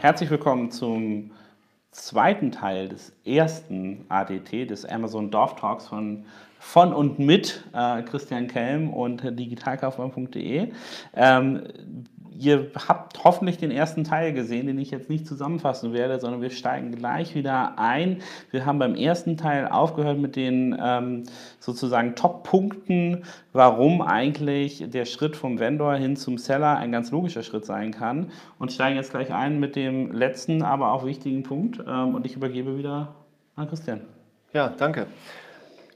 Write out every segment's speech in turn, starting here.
Herzlich willkommen zum zweiten Teil des ersten ADT, des Amazon Dorf Talks von, von und mit äh, Christian Kelm und digitalkaufmann.de. Ähm, Ihr habt hoffentlich den ersten Teil gesehen, den ich jetzt nicht zusammenfassen werde, sondern wir steigen gleich wieder ein. Wir haben beim ersten Teil aufgehört mit den ähm, sozusagen Top-Punkten, warum eigentlich der Schritt vom Vendor hin zum Seller ein ganz logischer Schritt sein kann und steigen jetzt gleich ein mit dem letzten, aber auch wichtigen Punkt. Ähm, und ich übergebe wieder an Christian. Ja, danke.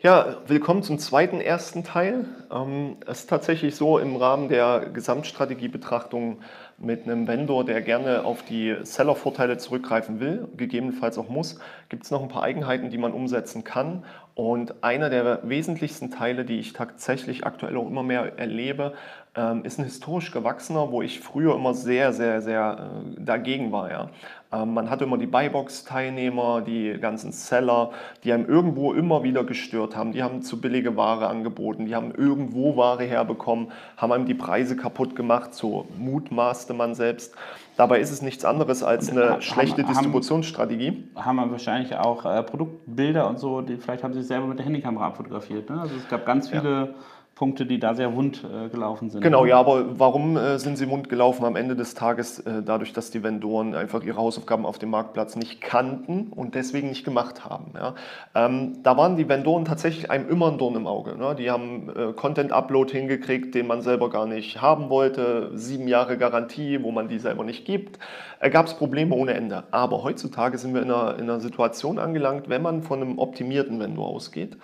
Ja, willkommen zum zweiten ersten Teil. Ähm, es ist tatsächlich so im Rahmen der Gesamtstrategiebetrachtung mit einem Vendor, der gerne auf die Seller-Vorteile zurückgreifen will, gegebenenfalls auch muss, gibt es noch ein paar Eigenheiten, die man umsetzen kann. Und einer der wesentlichsten Teile, die ich tatsächlich aktuell auch immer mehr erlebe, ähm, ist ein historisch gewachsener, wo ich früher immer sehr, sehr, sehr äh, dagegen war. Ja. Ähm, man hatte immer die Buybox-Teilnehmer, die ganzen Seller, die einem irgendwo immer wieder gestört haben. Die haben zu billige Ware angeboten, die haben irgendwo Ware herbekommen, haben einem die Preise kaputt gemacht, so mutmaßte man selbst. Dabei ist es nichts anderes als eine haben, schlechte Distributionsstrategie. Haben wir wahrscheinlich auch äh, Produktbilder und so, die, vielleicht haben sie selber mit der Handykamera abfotografiert. Ne? Also es gab ganz viele ja. Punkte, die da sehr wund äh, gelaufen sind. Genau, ja, aber warum äh, sind sie wund gelaufen am Ende des Tages? Äh, dadurch, dass die Vendoren einfach ihre Hausaufgaben auf dem Marktplatz nicht kannten und deswegen nicht gemacht haben. Ja. Ähm, da waren die Vendoren tatsächlich einem immer ein Dorn im Auge. Ne? Die haben äh, Content-Upload hingekriegt, den man selber gar nicht haben wollte, sieben Jahre Garantie, wo man die selber nicht gibt. Äh, Gab es Probleme ohne Ende. Aber heutzutage sind wir in einer, in einer Situation angelangt, wenn man von einem optimierten Vendor ausgeht,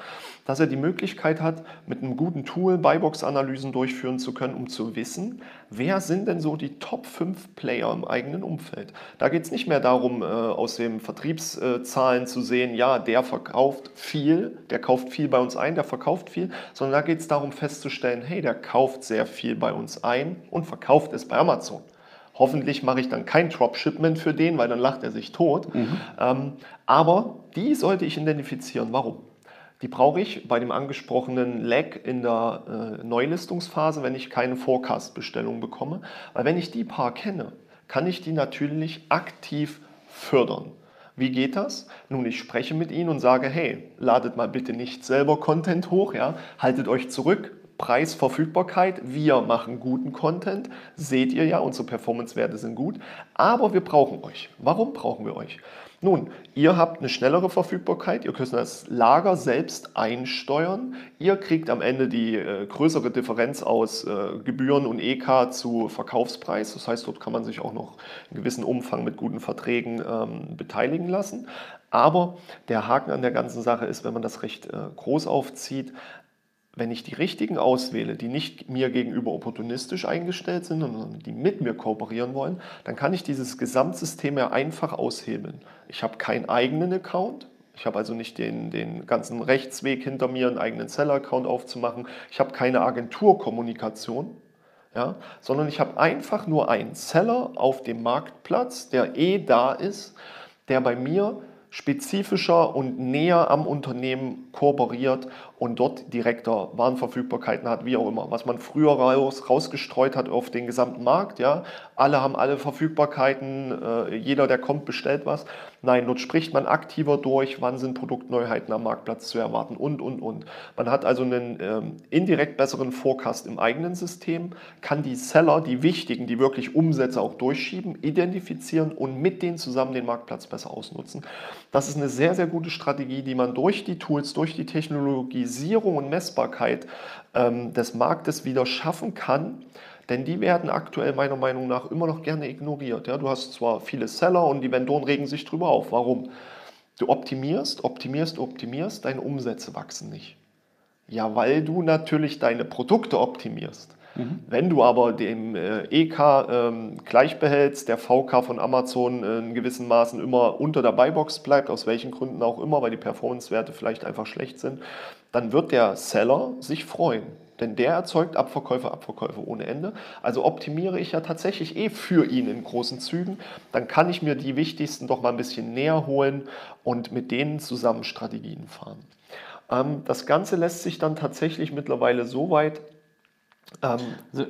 dass er die Möglichkeit hat, mit einem guten Tool Buybox-Analysen durchführen zu können, um zu wissen, wer sind denn so die Top 5 Player im eigenen Umfeld. Da geht es nicht mehr darum, äh, aus den Vertriebszahlen zu sehen, ja, der verkauft viel, der kauft viel bei uns ein, der verkauft viel, sondern da geht es darum festzustellen, hey, der kauft sehr viel bei uns ein und verkauft es bei Amazon. Hoffentlich mache ich dann kein Dropshipment für den, weil dann lacht er sich tot. Mhm. Ähm, aber die sollte ich identifizieren. Warum? Die brauche ich bei dem angesprochenen Lag in der äh, Neulistungsphase, wenn ich keine Forecast-Bestellung bekomme. Weil wenn ich die paar kenne, kann ich die natürlich aktiv fördern. Wie geht das? Nun, ich spreche mit ihnen und sage, hey, ladet mal bitte nicht selber Content hoch, ja? haltet euch zurück, Preisverfügbarkeit, wir machen guten Content, seht ihr ja, unsere Performance-Werte sind gut, aber wir brauchen euch. Warum brauchen wir euch? Nun, ihr habt eine schnellere Verfügbarkeit, ihr könnt das Lager selbst einsteuern, ihr kriegt am Ende die äh, größere Differenz aus äh, Gebühren und EK zu Verkaufspreis, das heißt, dort kann man sich auch noch in gewissem Umfang mit guten Verträgen ähm, beteiligen lassen. Aber der Haken an der ganzen Sache ist, wenn man das recht äh, groß aufzieht, wenn ich die richtigen auswähle, die nicht mir gegenüber opportunistisch eingestellt sind, sondern die mit mir kooperieren wollen, dann kann ich dieses Gesamtsystem ja einfach aushebeln. Ich habe keinen eigenen Account, ich habe also nicht den, den ganzen Rechtsweg hinter mir, einen eigenen Seller-Account aufzumachen. Ich habe keine Agenturkommunikation, ja, sondern ich habe einfach nur einen Seller auf dem Marktplatz, der eh da ist, der bei mir spezifischer und näher am Unternehmen kooperiert und dort direkter Warenverfügbarkeiten hat, wie auch immer. Was man früher raus, rausgestreut hat auf den gesamten Markt, ja, alle haben alle Verfügbarkeiten, äh, jeder, der kommt, bestellt was. Nein, dort spricht man aktiver durch, wann sind Produktneuheiten am Marktplatz zu erwarten und, und, und. Man hat also einen ähm, indirekt besseren Forecast im eigenen System, kann die Seller, die wichtigen, die wirklich Umsätze auch durchschieben, identifizieren und mit denen zusammen den Marktplatz besser ausnutzen. Das ist eine sehr, sehr gute Strategie, die man durch die Tools, durch die Technologie Visualisierung und Messbarkeit ähm, des Marktes wieder schaffen kann. Denn die werden aktuell meiner Meinung nach immer noch gerne ignoriert. Ja, du hast zwar viele Seller und die Vendoren regen sich drüber auf. Warum? Du optimierst, optimierst, optimierst, deine Umsätze wachsen nicht. Ja, weil du natürlich deine Produkte optimierst. Mhm. Wenn du aber dem äh, EK ähm, gleich behältst, der VK von Amazon äh, in gewissen Maßen immer unter der Buybox bleibt, aus welchen Gründen auch immer, weil die Performance-Werte vielleicht einfach schlecht sind, dann wird der Seller sich freuen. Denn der erzeugt Abverkäufe, Abverkäufe ohne Ende. Also optimiere ich ja tatsächlich eh für ihn in großen Zügen. Dann kann ich mir die wichtigsten doch mal ein bisschen näher holen und mit denen zusammen Strategien fahren. Ähm, das Ganze lässt sich dann tatsächlich mittlerweile so weit ähm,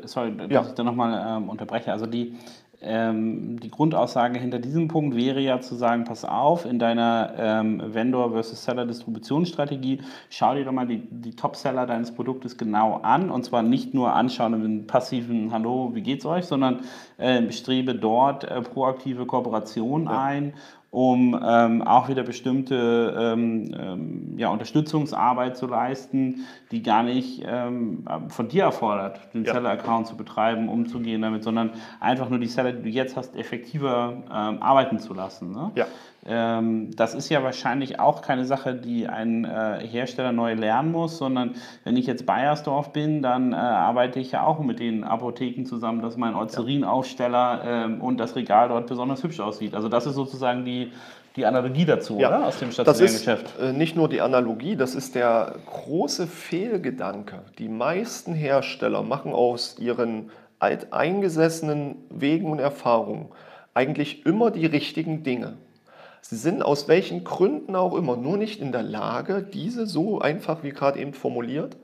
Sorry, dass ja. ich da nochmal ähm, unterbreche. Also die, ähm, die Grundaussage hinter diesem Punkt wäre ja zu sagen, pass auf, in deiner ähm, Vendor versus Seller Distributionsstrategie, schau dir doch mal die, die Top-Seller deines Produktes genau an und zwar nicht nur anschauen im passiven Hallo, wie geht's euch, sondern äh, strebe dort äh, proaktive Kooperationen ja. ein um ähm, auch wieder bestimmte ähm, ähm, ja, Unterstützungsarbeit zu leisten, die gar nicht ähm, von dir erfordert, den ja. Seller-Account zu betreiben, umzugehen damit, sondern einfach nur die Seller, die du jetzt hast, effektiver ähm, arbeiten zu lassen. Ne? Ja. Ähm, das ist ja wahrscheinlich auch keine Sache, die ein äh, Hersteller neu lernen muss, sondern wenn ich jetzt Bayersdorf bin, dann äh, arbeite ich ja auch mit den Apotheken zusammen, dass mein Eucerinaufsteller äh, und das Regal dort besonders hübsch aussieht. Also das ist sozusagen die, die Analogie dazu, ja, oder? Aus dem stationären das ist, Geschäft. Äh, nicht nur die Analogie, das ist der große Fehlgedanke. Die meisten Hersteller machen aus ihren alteingesessenen Wegen und Erfahrungen eigentlich immer die richtigen Dinge. Sie sind aus welchen Gründen auch immer nur nicht in der Lage, diese so einfach wie gerade eben formuliert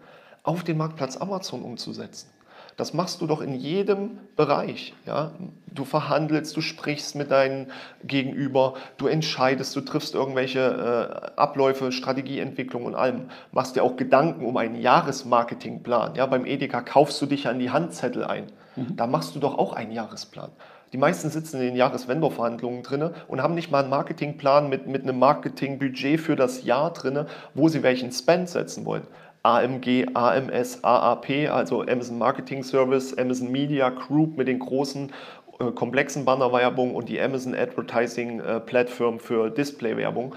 auf den Marktplatz Amazon umzusetzen. Das machst du doch in jedem Bereich. Ja? Du verhandelst, du sprichst mit deinem Gegenüber, du entscheidest, du triffst irgendwelche äh, Abläufe, Strategieentwicklung und allem. Machst dir auch Gedanken um einen Jahresmarketingplan. Ja? Beim Edeka kaufst du dich an die Handzettel ein. Mhm. Da machst du doch auch einen Jahresplan. Die meisten sitzen in den Jahresvendor-Verhandlungen drin und haben nicht mal einen Marketingplan mit, mit einem Marketingbudget für das Jahr drin, wo sie welchen Spend setzen wollen. AMG, AMS, AAP, also Amazon Marketing Service, Amazon Media Group mit den großen äh, komplexen Bannerwerbung und die Amazon Advertising äh, Plattform für Displaywerbung.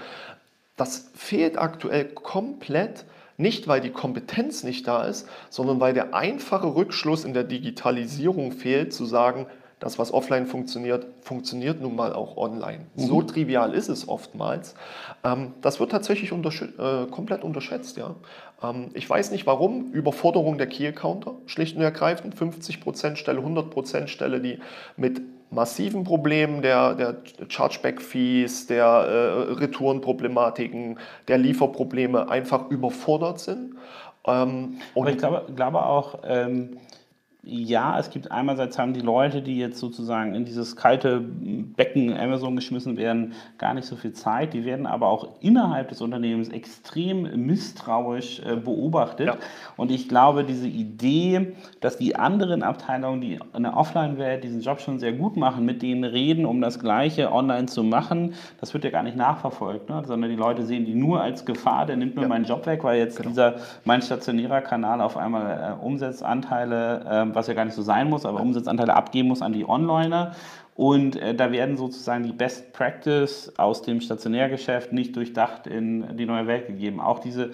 Das fehlt aktuell komplett. Nicht, weil die Kompetenz nicht da ist, sondern weil der einfache Rückschluss in der Digitalisierung fehlt, zu sagen, das, was offline funktioniert, funktioniert nun mal auch online. Mhm. So trivial ist es oftmals. Ähm, das wird tatsächlich untersch äh, komplett unterschätzt. Ja. Ähm, ich weiß nicht warum. Überforderung der Key-Accounter, schlicht und ergreifend. 50% Stelle, 100% Stelle, die mit massiven Problemen der, der Chargeback-Fees, der äh, Retourenproblematiken, der Lieferprobleme einfach überfordert sind. Ähm, Aber ich glaube, glaube auch, ähm, ja, es gibt einerseits haben die Leute, die jetzt sozusagen in dieses kalte Becken Amazon geschmissen werden, gar nicht so viel Zeit. Die werden aber auch innerhalb des Unternehmens extrem misstrauisch äh, beobachtet. Ja. Und ich glaube, diese Idee, dass die anderen Abteilungen, die in der Offline-Welt diesen Job schon sehr gut machen, mit denen reden, um das Gleiche online zu machen, das wird ja gar nicht nachverfolgt, ne? sondern die Leute sehen die nur als Gefahr, der nimmt mir ja. meinen Job weg, weil jetzt genau. dieser mein stationärer Kanal auf einmal äh, Umsatzanteile äh, was ja gar nicht so sein muss, aber Umsatzanteile abgeben muss an die Onliner. Und äh, da werden sozusagen die Best Practice aus dem Stationärgeschäft nicht durchdacht in die neue Welt gegeben. Auch diese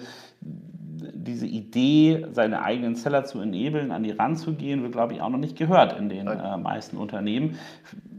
diese Idee, seine eigenen Seller zu enablen, an die ranzugehen, wird, glaube ich, auch noch nicht gehört in den äh, meisten Unternehmen.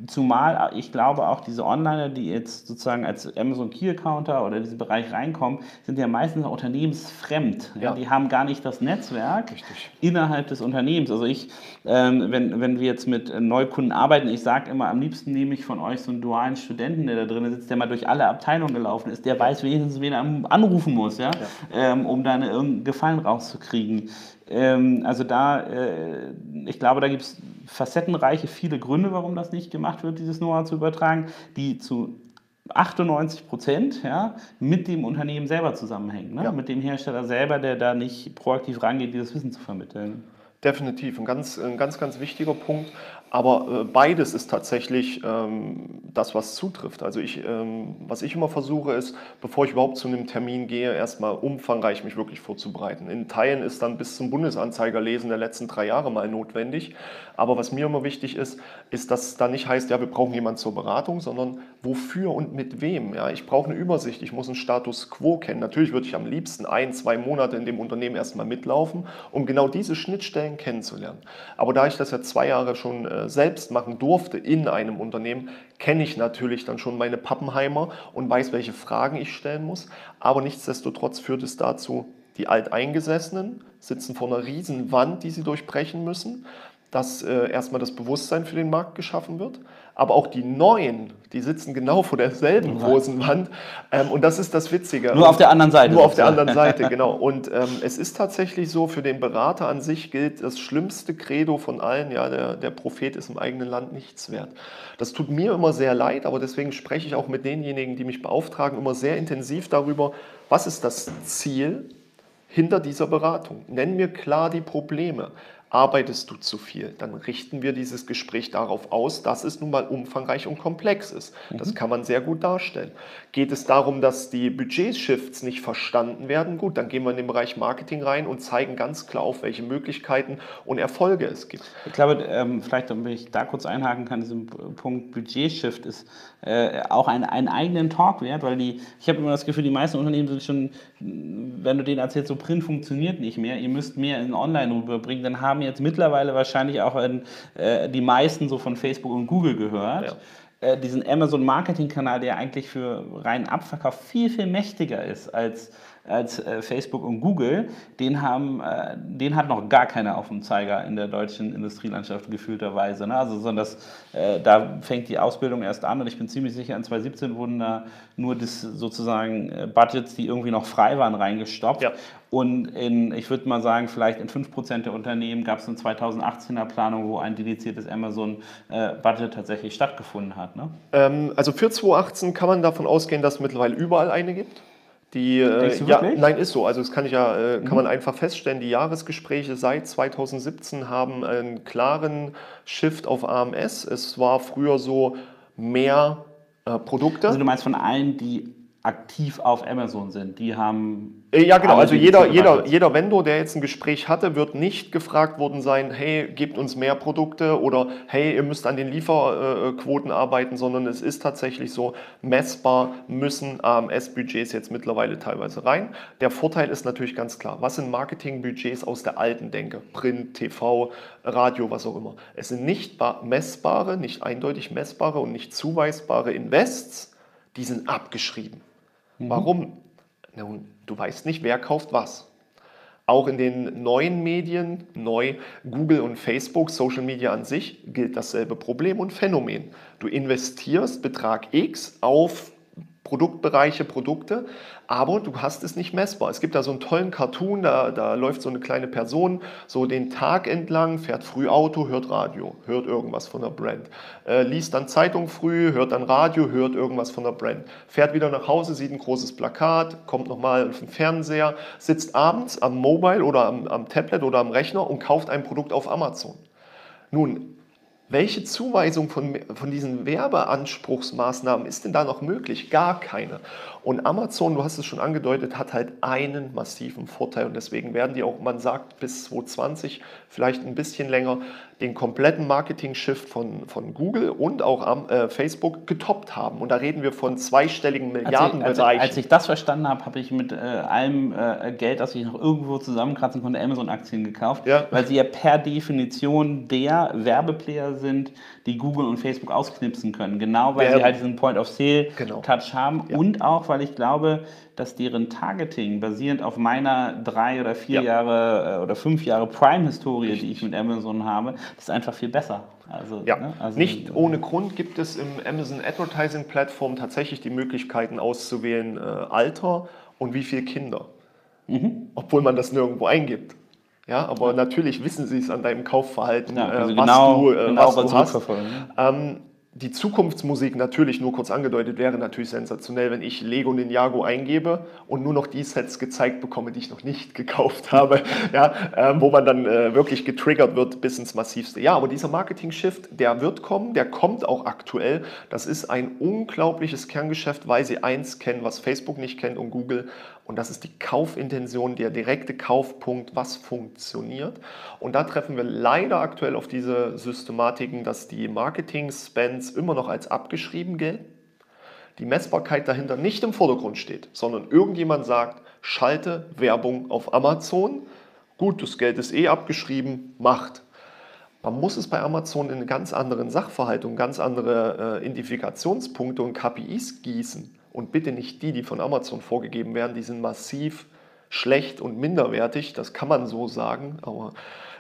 Zumal ich glaube, auch diese Onliner, die jetzt sozusagen als Amazon Key Accounter oder in diesen Bereich reinkommen, sind ja meistens unternehmensfremd. Ja. Ja, die haben gar nicht das Netzwerk Richtig. innerhalb des Unternehmens. Also ich, ähm, wenn, wenn wir jetzt mit Neukunden arbeiten, ich sage immer, am liebsten nehme ich von euch so einen dualen Studenten, der da drin sitzt, der mal durch alle Abteilungen gelaufen ist, der weiß wenigstens, wen er anrufen muss, ja, ja. Ähm, um da eine Gefallen rauszukriegen. Ähm, also da, äh, ich glaube, da gibt es facettenreiche viele Gründe, warum das nicht gemacht wird, dieses Know-how zu übertragen, die zu 98 Prozent ja, mit dem Unternehmen selber zusammenhängen, ne? ja. mit dem Hersteller selber, der da nicht proaktiv rangeht, dieses Wissen zu vermitteln. Definitiv, ein ganz, ein ganz, ganz wichtiger Punkt. Aber äh, beides ist tatsächlich ähm, das, was zutrifft. Also ich, ähm, was ich immer versuche, ist, bevor ich überhaupt zu einem Termin gehe, erstmal umfangreich mich wirklich vorzubereiten. In Teilen ist dann bis zum Bundesanzeigerlesen der letzten drei Jahre mal notwendig. Aber was mir immer wichtig ist, ist, dass es da nicht heißt, ja, wir brauchen jemanden zur Beratung, sondern wofür und mit wem. Ja, ich brauche eine Übersicht, ich muss einen Status quo kennen. Natürlich würde ich am liebsten ein, zwei Monate in dem Unternehmen erstmal mitlaufen, um genau diese Schnittstellen kennenzulernen. Aber da ich das ja zwei Jahre schon äh, selbst machen durfte in einem Unternehmen, kenne ich natürlich dann schon meine Pappenheimer und weiß, welche Fragen ich stellen muss. Aber nichtsdestotrotz führt es dazu, die Alteingesessenen sitzen vor einer riesen Wand, die sie durchbrechen müssen. dass äh, erstmal das Bewusstsein für den Markt geschaffen wird. Aber auch die Neuen, die sitzen genau vor derselben großen Wand. Ähm, und das ist das Witzige. Nur auf der anderen Seite. Nur auf der anderen Seite, genau. Und ähm, es ist tatsächlich so, für den Berater an sich gilt das schlimmste Credo von allen, ja, der, der Prophet ist im eigenen Land nichts wert. Das tut mir immer sehr leid, aber deswegen spreche ich auch mit denjenigen, die mich beauftragen, immer sehr intensiv darüber, was ist das Ziel hinter dieser Beratung. Nenn mir klar die Probleme arbeitest du zu viel, dann richten wir dieses Gespräch darauf aus, dass es nun mal umfangreich und komplex ist. Das mhm. kann man sehr gut darstellen. Geht es darum, dass die Budgetshifts nicht verstanden werden? Gut, dann gehen wir in den Bereich Marketing rein und zeigen ganz klar auf, welche Möglichkeiten und Erfolge es gibt. Ich glaube, ähm, vielleicht, damit ich da kurz einhaken kann, diesem Punkt Budgetshift ist äh, auch ein, einen eigenen Talk wert, weil die, ich habe immer das Gefühl, die meisten Unternehmen sind schon, wenn du denen erzählst, so Print funktioniert nicht mehr, ihr müsst mehr in Online rüberbringen, dann haben jetzt mittlerweile wahrscheinlich auch in, äh, die meisten so von Facebook und Google gehört. Ja äh, diesen Amazon-Marketing-Kanal, der eigentlich für reinen Abverkauf viel, viel mächtiger ist als als äh, Facebook und Google, den, haben, äh, den hat noch gar keiner auf dem Zeiger in der deutschen Industrielandschaft gefühlterweise. Ne? Also, sondern das, äh, da fängt die Ausbildung erst an und ich bin ziemlich sicher, in 2017 wurden da nur das sozusagen äh, Budgets, die irgendwie noch frei waren, reingestoppt. Ja. Und in, ich würde mal sagen, vielleicht in 5% der Unternehmen gab es eine 2018er Planung, wo ein dediziertes Amazon-Budget äh, tatsächlich stattgefunden hat. Ne? Ähm, also für 2018 kann man davon ausgehen, dass es mittlerweile überall eine gibt. Die, äh, ja, nein, ist so. Also das kann ich ja, äh, kann mhm. man einfach feststellen. Die Jahresgespräche seit 2017 haben einen klaren Shift auf AMS. Es war früher so mehr äh, Produkte. Also du meinst von allen, die aktiv auf Amazon sind. Die haben. Äh, ja, genau. Also jeder, jeder, jeder Vendor, der jetzt ein Gespräch hatte, wird nicht gefragt worden sein, hey, gebt uns mehr Produkte oder hey, ihr müsst an den Lieferquoten arbeiten, sondern es ist tatsächlich so, messbar müssen AMS-Budgets jetzt mittlerweile teilweise rein. Der Vorteil ist natürlich ganz klar, was sind Marketing-Budgets aus der alten Denke? Print, TV, Radio, was auch immer. Es sind nicht messbare, nicht eindeutig messbare und nicht zuweisbare Invests, die sind abgeschrieben. Mhm. Warum? Nun, du weißt nicht, wer kauft was. Auch in den neuen Medien, neu Google und Facebook, Social Media an sich, gilt dasselbe Problem und Phänomen. Du investierst Betrag X auf Produktbereiche, Produkte, aber du hast es nicht messbar. Es gibt da so einen tollen Cartoon, da, da läuft so eine kleine Person so den Tag entlang, fährt früh Auto, hört Radio, hört irgendwas von der Brand, äh, liest dann Zeitung früh, hört dann Radio, hört irgendwas von der Brand, fährt wieder nach Hause, sieht ein großes Plakat, kommt nochmal auf den Fernseher, sitzt abends am Mobile oder am, am Tablet oder am Rechner und kauft ein Produkt auf Amazon. Nun, welche Zuweisung von, von diesen Werbeanspruchsmaßnahmen ist denn da noch möglich? Gar keine. Und Amazon, du hast es schon angedeutet, hat halt einen massiven Vorteil und deswegen werden die auch, man sagt, bis 2020, vielleicht ein bisschen länger, den kompletten Marketing-Shift von, von Google und auch am, äh, Facebook getoppt haben. Und da reden wir von zweistelligen Milliardenbereichen. Als, als, als, ich das verstanden habe, habe ich mit äh, allem äh, Geld, das ich noch irgendwo zusammenkratzen konnte, Amazon-Aktien gekauft, ja. weil sie ja per Definition der Werbeplayer sind, die Google und Facebook ausknipsen können. Genau weil Werbung. sie halt diesen Point-of-Sale-Touch genau. haben ja. und auch, weil ich glaube, dass deren Targeting basierend auf meiner drei oder vier ja. Jahre äh, oder fünf Jahre Prime-Historie, die ich mit Amazon habe, das ist einfach viel besser. Also, ja. Ne? also nicht ohne Grund gibt es im Amazon Advertising Plattform tatsächlich die Möglichkeiten auszuwählen äh, Alter und wie viele Kinder. Mhm. Obwohl man das nirgendwo eingibt. Ja, aber natürlich wissen sie es an deinem Kaufverhalten, ja, also äh, was genau, du, äh, genau was du hast. Ähm, die Zukunftsmusik natürlich nur kurz angedeutet wäre natürlich sensationell, wenn ich Lego Ninjago eingebe und nur noch die Sets gezeigt bekomme, die ich noch nicht gekauft habe, ja, äh, wo man dann äh, wirklich getriggert wird bis ins Massivste. Ja, aber dieser Marketing-Shift, der wird kommen, der kommt auch aktuell. Das ist ein unglaubliches Kerngeschäft, weil sie eins kennen, was Facebook nicht kennt und Google und das ist die Kaufintention, der direkte Kaufpunkt, was funktioniert. Und da treffen wir leider aktuell auf diese Systematiken, dass die Marketing-Spends immer noch als abgeschrieben gelten. Die Messbarkeit dahinter nicht im Vordergrund steht, sondern irgendjemand sagt, schalte Werbung auf Amazon. Gut, das Geld ist eh abgeschrieben, macht. Man muss es bei Amazon in einen ganz anderen Sachverhalt und ganz andere äh, Identifikationspunkte und KPIs gießen und bitte nicht die, die von Amazon vorgegeben werden, die sind massiv schlecht und minderwertig, das kann man so sagen, aber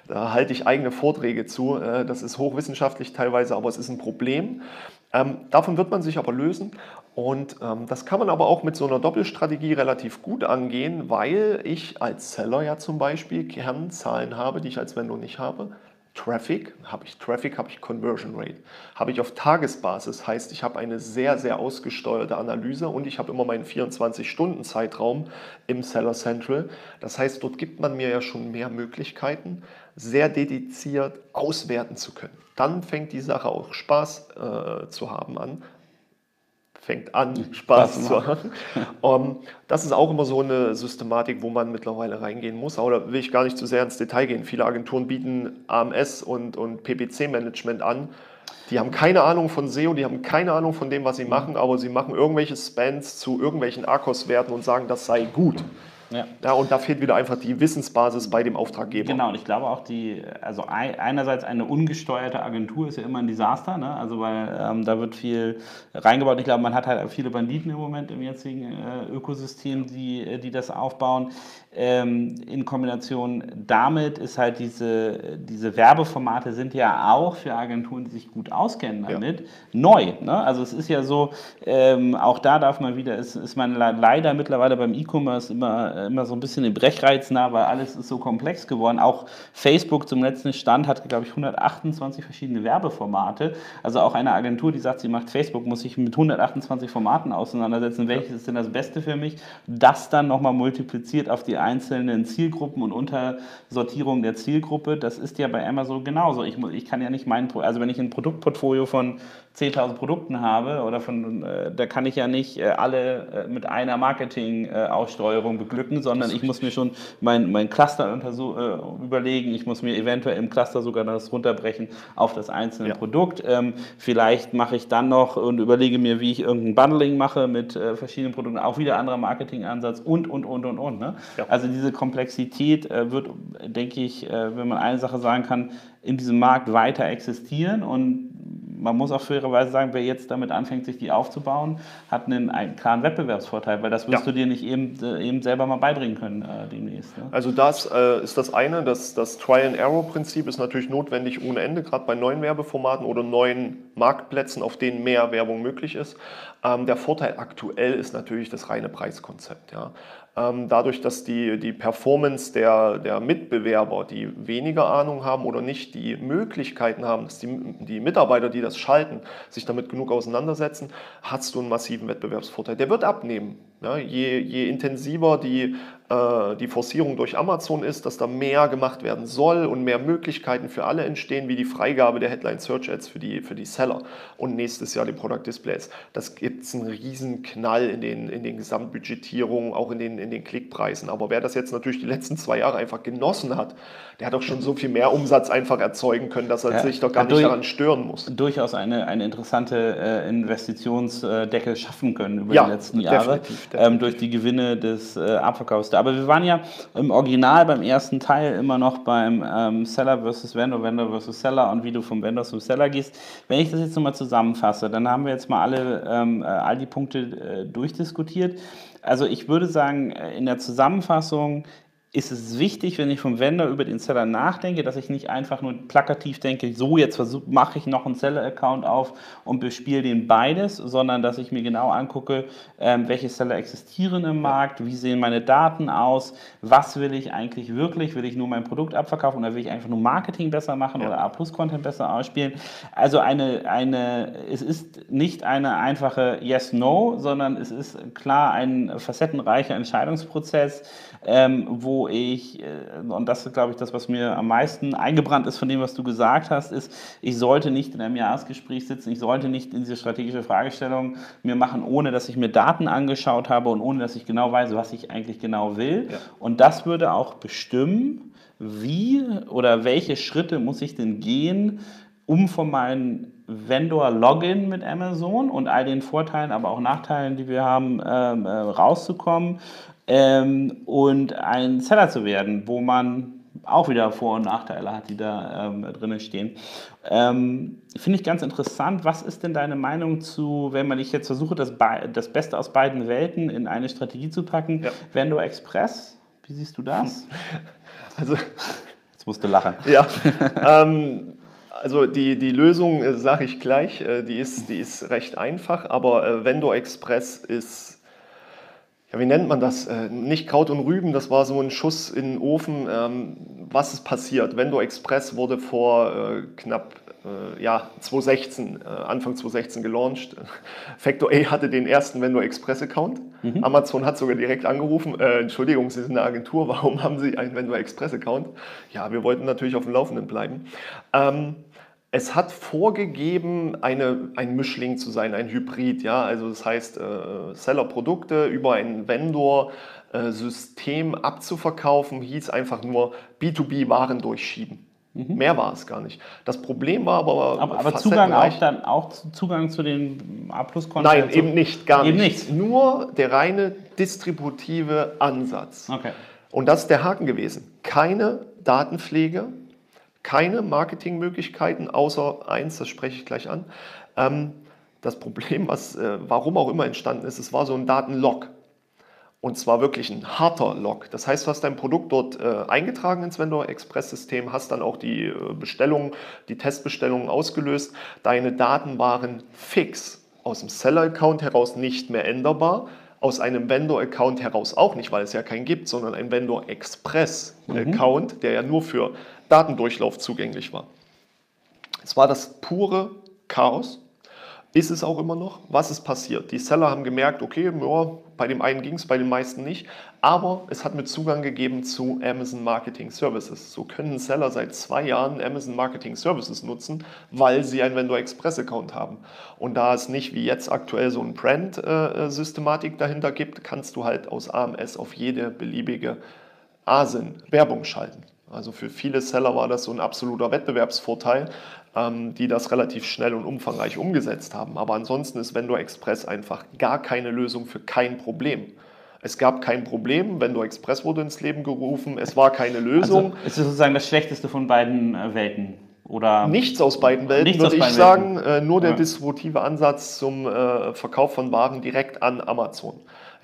da halte ich eigene Vorträge zu. Äh, das ist hochwissenschaftlich teilweise, aber es ist ein Problem. Ähm, davon wird man sich aber lösen und ähm, das kann man aber auch mit so einer Doppelstrategie relativ gut angehen, weil ich als Seller ja zum Beispiel Kernzahlen habe, die ich als Vendor nicht habe. Traffic, habe ich Traffic, habe ich Conversion Rate, habe ich auf Tagesbasis, heißt ich habe eine sehr, sehr ausgesteuerte Analyse und ich habe immer meinen 24-Stunden-Zeitraum im Seller Central. Das heißt, dort gibt man mir ja schon mehr Möglichkeiten, sehr dediziert auswerten zu können. Dann fängt die Sache auch Spaß äh, zu haben an, fängt an, Spaß zu haben. um, das ist auch immer so eine Systematik, wo man mittlerweile reingehen muss. Aber da will ich gar nicht zu sehr ins Detail gehen. Viele Agenturen bieten AMS und, und PPC-Management an. Die haben keine Ahnung von SEO, die haben keine Ahnung von dem, was sie machen, aber sie machen irgendwelche Spans zu irgendwelchen ARCOS-Werten und sagen, das sei gut. Ja. ja, und da fehlt wieder einfach die Wissensbasis bei dem Auftraggeber. Genau, und ich glaube auch, die, also einerseits eine ungesteuerte Agentur ist ja immer ein Desaster, ne? also weil ähm, da wird viel reingebaut. Ich glaube, man hat halt viele Banditen im Moment im jetzigen äh, Ökosystem, die, die das aufbauen. Ähm, in Kombination damit ist halt diese, diese Werbeformate sind ja auch für Agenturen, die sich gut auskennen damit, ja. neu. Ne? Also es ist ja so, ähm, auch da darf man wieder, ist, ist man leider mittlerweile beim E-Commerce immer, immer so ein bisschen im Brechreiz nah, weil alles ist so komplex geworden. Auch Facebook zum letzten Stand hat, glaube ich, 128 verschiedene Werbeformate. Also auch eine Agentur, die sagt, sie macht Facebook, muss sich mit 128 Formaten auseinandersetzen. Welches ist denn das Beste für mich? Das dann nochmal multipliziert auf die einzelnen Zielgruppen und Untersortierung der Zielgruppe, das ist ja bei Amazon genauso. Ich, ich kann ja nicht mein, also wenn ich ein Produktportfolio von 10.000 Produkten habe oder von, äh, da kann ich ja nicht äh, alle äh, mit einer Marketing-Aussteuerung äh, beglücken, sondern ich muss mir schon mein, mein Cluster äh, überlegen. Ich muss mir eventuell im Cluster sogar das runterbrechen auf das einzelne ja. Produkt. Ähm, vielleicht mache ich dann noch und überlege mir, wie ich irgendein Bundling mache mit äh, verschiedenen Produkten, auch wieder anderer Marketingansatz und, und, und, und, und. Ne? Ja. Also diese Komplexität wird, denke ich, wenn man eine Sache sagen kann, in diesem Markt weiter existieren und man muss auch fairerweise sagen, wer jetzt damit anfängt, sich die aufzubauen, hat einen, einen klaren Wettbewerbsvorteil, weil das wirst ja. du dir nicht eben, äh, eben selber mal beibringen können äh, demnächst. Ne? Also das äh, ist das eine, das, das Try-and-Error-Prinzip ist natürlich notwendig ohne Ende, gerade bei neuen Werbeformaten oder neuen Marktplätzen, auf denen mehr Werbung möglich ist. Ähm, der Vorteil aktuell ist natürlich das reine Preiskonzept. Ja. Ähm, dadurch, dass die, die Performance der, der Mitbewerber, die weniger Ahnung haben oder nicht die Möglichkeiten haben, dass die, die Mitarbeiter, die das schalten, sich damit genug auseinandersetzen, hast du einen massiven Wettbewerbsvorteil. Der wird abnehmen. Ja, je, je intensiver die äh, die Forcierung durch Amazon ist, dass da mehr gemacht werden soll und mehr Möglichkeiten für alle entstehen, wie die Freigabe der Headline Search Ads für die, für die Seller und nächstes Jahr die Product Displays. Das gibt es einen riesen Knall in den, in den Gesamtbudgetierungen, auch in den, in den Klickpreisen. Aber wer das jetzt natürlich die letzten zwei Jahre einfach genossen hat, der hat doch schon so viel mehr Umsatz einfach erzeugen können, dass er ja, sich doch gar nicht durch, daran stören muss. Durchaus eine, eine interessante äh, Investitionsdecke schaffen können über ja, die letzten Jahre definitiv, definitiv. Ähm, durch die Gewinne des äh, Abverkaufs aber wir waren ja im Original beim ersten Teil immer noch beim ähm, Seller versus Vendor, Vendor versus Seller und wie du vom Vendor zum Seller gehst. Wenn ich das jetzt nochmal zusammenfasse, dann haben wir jetzt mal alle, ähm, äh, all die Punkte äh, durchdiskutiert. Also ich würde sagen, äh, in der Zusammenfassung ist es wichtig, wenn ich vom Vendor über den Seller nachdenke, dass ich nicht einfach nur plakativ denke, so jetzt mache ich noch einen Seller-Account auf und bespiele den beides, sondern dass ich mir genau angucke, ähm, welche Seller existieren im Markt, wie sehen meine Daten aus, was will ich eigentlich wirklich, will ich nur mein Produkt abverkaufen oder will ich einfach nur Marketing besser machen ja. oder A-Plus-Content besser ausspielen. Also eine, eine, es ist nicht eine einfache Yes-No, sondern es ist klar ein facettenreicher Entscheidungsprozess, ähm, wo ich, äh, und das ist, glaube ich, das, was mir am meisten eingebrannt ist von dem, was du gesagt hast, ist, ich sollte nicht in einem Jahresgespräch sitzen, ich sollte nicht in diese strategische Fragestellung mir machen, ohne dass ich mir Daten angeschaut habe und ohne dass ich genau weiß, was ich eigentlich genau will. Ja. Und das würde auch bestimmen, wie oder welche Schritte muss ich denn gehen, um von meinem Vendor-Login mit Amazon und all den Vorteilen, aber auch Nachteilen, die wir haben, ähm, äh, rauszukommen ähm, und ein Seller zu werden, wo man auch wieder Vor- und Nachteile hat, die da ähm, drin stehen. Ähm, Finde ich ganz interessant. Was ist denn deine Meinung zu, wenn man ich jetzt versuche, das, das Beste aus beiden Welten in eine Strategie zu packen, ja. Vendor Express? Wie siehst du das? Also, Jetzt musst du lachen. ja, ähm, also die, die Lösung äh, sage ich gleich, äh, die, ist, die ist recht einfach, aber äh, Vendor Express ist, ja, wie nennt man das? Äh, nicht Kraut und Rüben, das war so ein Schuss in den Ofen. Ähm, was ist passiert? Vendor Express wurde vor äh, knapp äh, ja, 2016, äh, Anfang 2016 gelauncht. Factor A hatte den ersten Vendor Express Account. Amazon hat sogar direkt angerufen, äh, Entschuldigung, Sie sind eine Agentur, warum haben Sie einen Vendor Express Account? Ja, wir wollten natürlich auf dem Laufenden bleiben. Ähm, es hat vorgegeben, eine, ein Mischling zu sein, ein Hybrid. Ja? Also das heißt, äh, Seller-Produkte über ein Vendor-System abzuverkaufen, hieß einfach nur B2B-Waren durchschieben. Mehr war es gar nicht. Das Problem war aber, Aber, aber Zugang auch dann auch zu- Zugang zu den A-Plus-Konten? Nein, eben nicht, gar Eben nicht. nicht. Nur der reine distributive Ansatz. Okay. Und das ist der Haken gewesen. Keine Datenpflege, keine Marketingmöglichkeiten, außer eins, das spreche ich gleich an. Ähm, das Problem, was, äh, warum auch immer entstanden ist, es war so ein Datenlog. Und zwar wirklich ein harter Log. Das heißt, du hast dein Produkt dort äh, eingetragen ins Vendor Express System, hast dann auch die äh, Bestellungen, die Testbestellungen ausgelöst. Deine Daten waren fix aus dem Seller-Account heraus nicht mehr änderbar, aus einem Vendor-Account heraus auch nicht, weil es ja keinen gibt, sondern ein Vendor Express-Account, der ja nur für Datendurchlauf zugänglich war. Es war das pure Chaos. Ist es auch immer noch? Was ist passiert? Die Seller haben gemerkt, okay, ja, bei dem einen ging es, bei den meisten nicht, aber es hat mit Zugang gegeben zu Amazon Marketing Services. So können Seller seit zwei Jahren Amazon Marketing Services nutzen, weil sie einen Vendor Express Account haben. Und da es nicht wie jetzt aktuell so ein Brand-Systematik dahinter gibt, kannst du halt aus AMS auf jede beliebige ASIN Werbung schalten. Also für viele Seller war das so ein absoluter Wettbewerbsvorteil, ähm, die das relativ schnell und umfangreich umgesetzt haben. Aber ansonsten ist Vendor Express einfach gar keine Lösung für kein Problem. Es gab kein Problem, Vendor Express wurde ins Leben gerufen, es war keine Lösung. Also, es ist sozusagen das Schlechteste von beiden äh, Welten. Oder Nichts aus beiden Welten, würde ich sagen. Äh, nur der Ja. distributive Ansatz zum äh, Verkauf von Waren direkt an Amazon.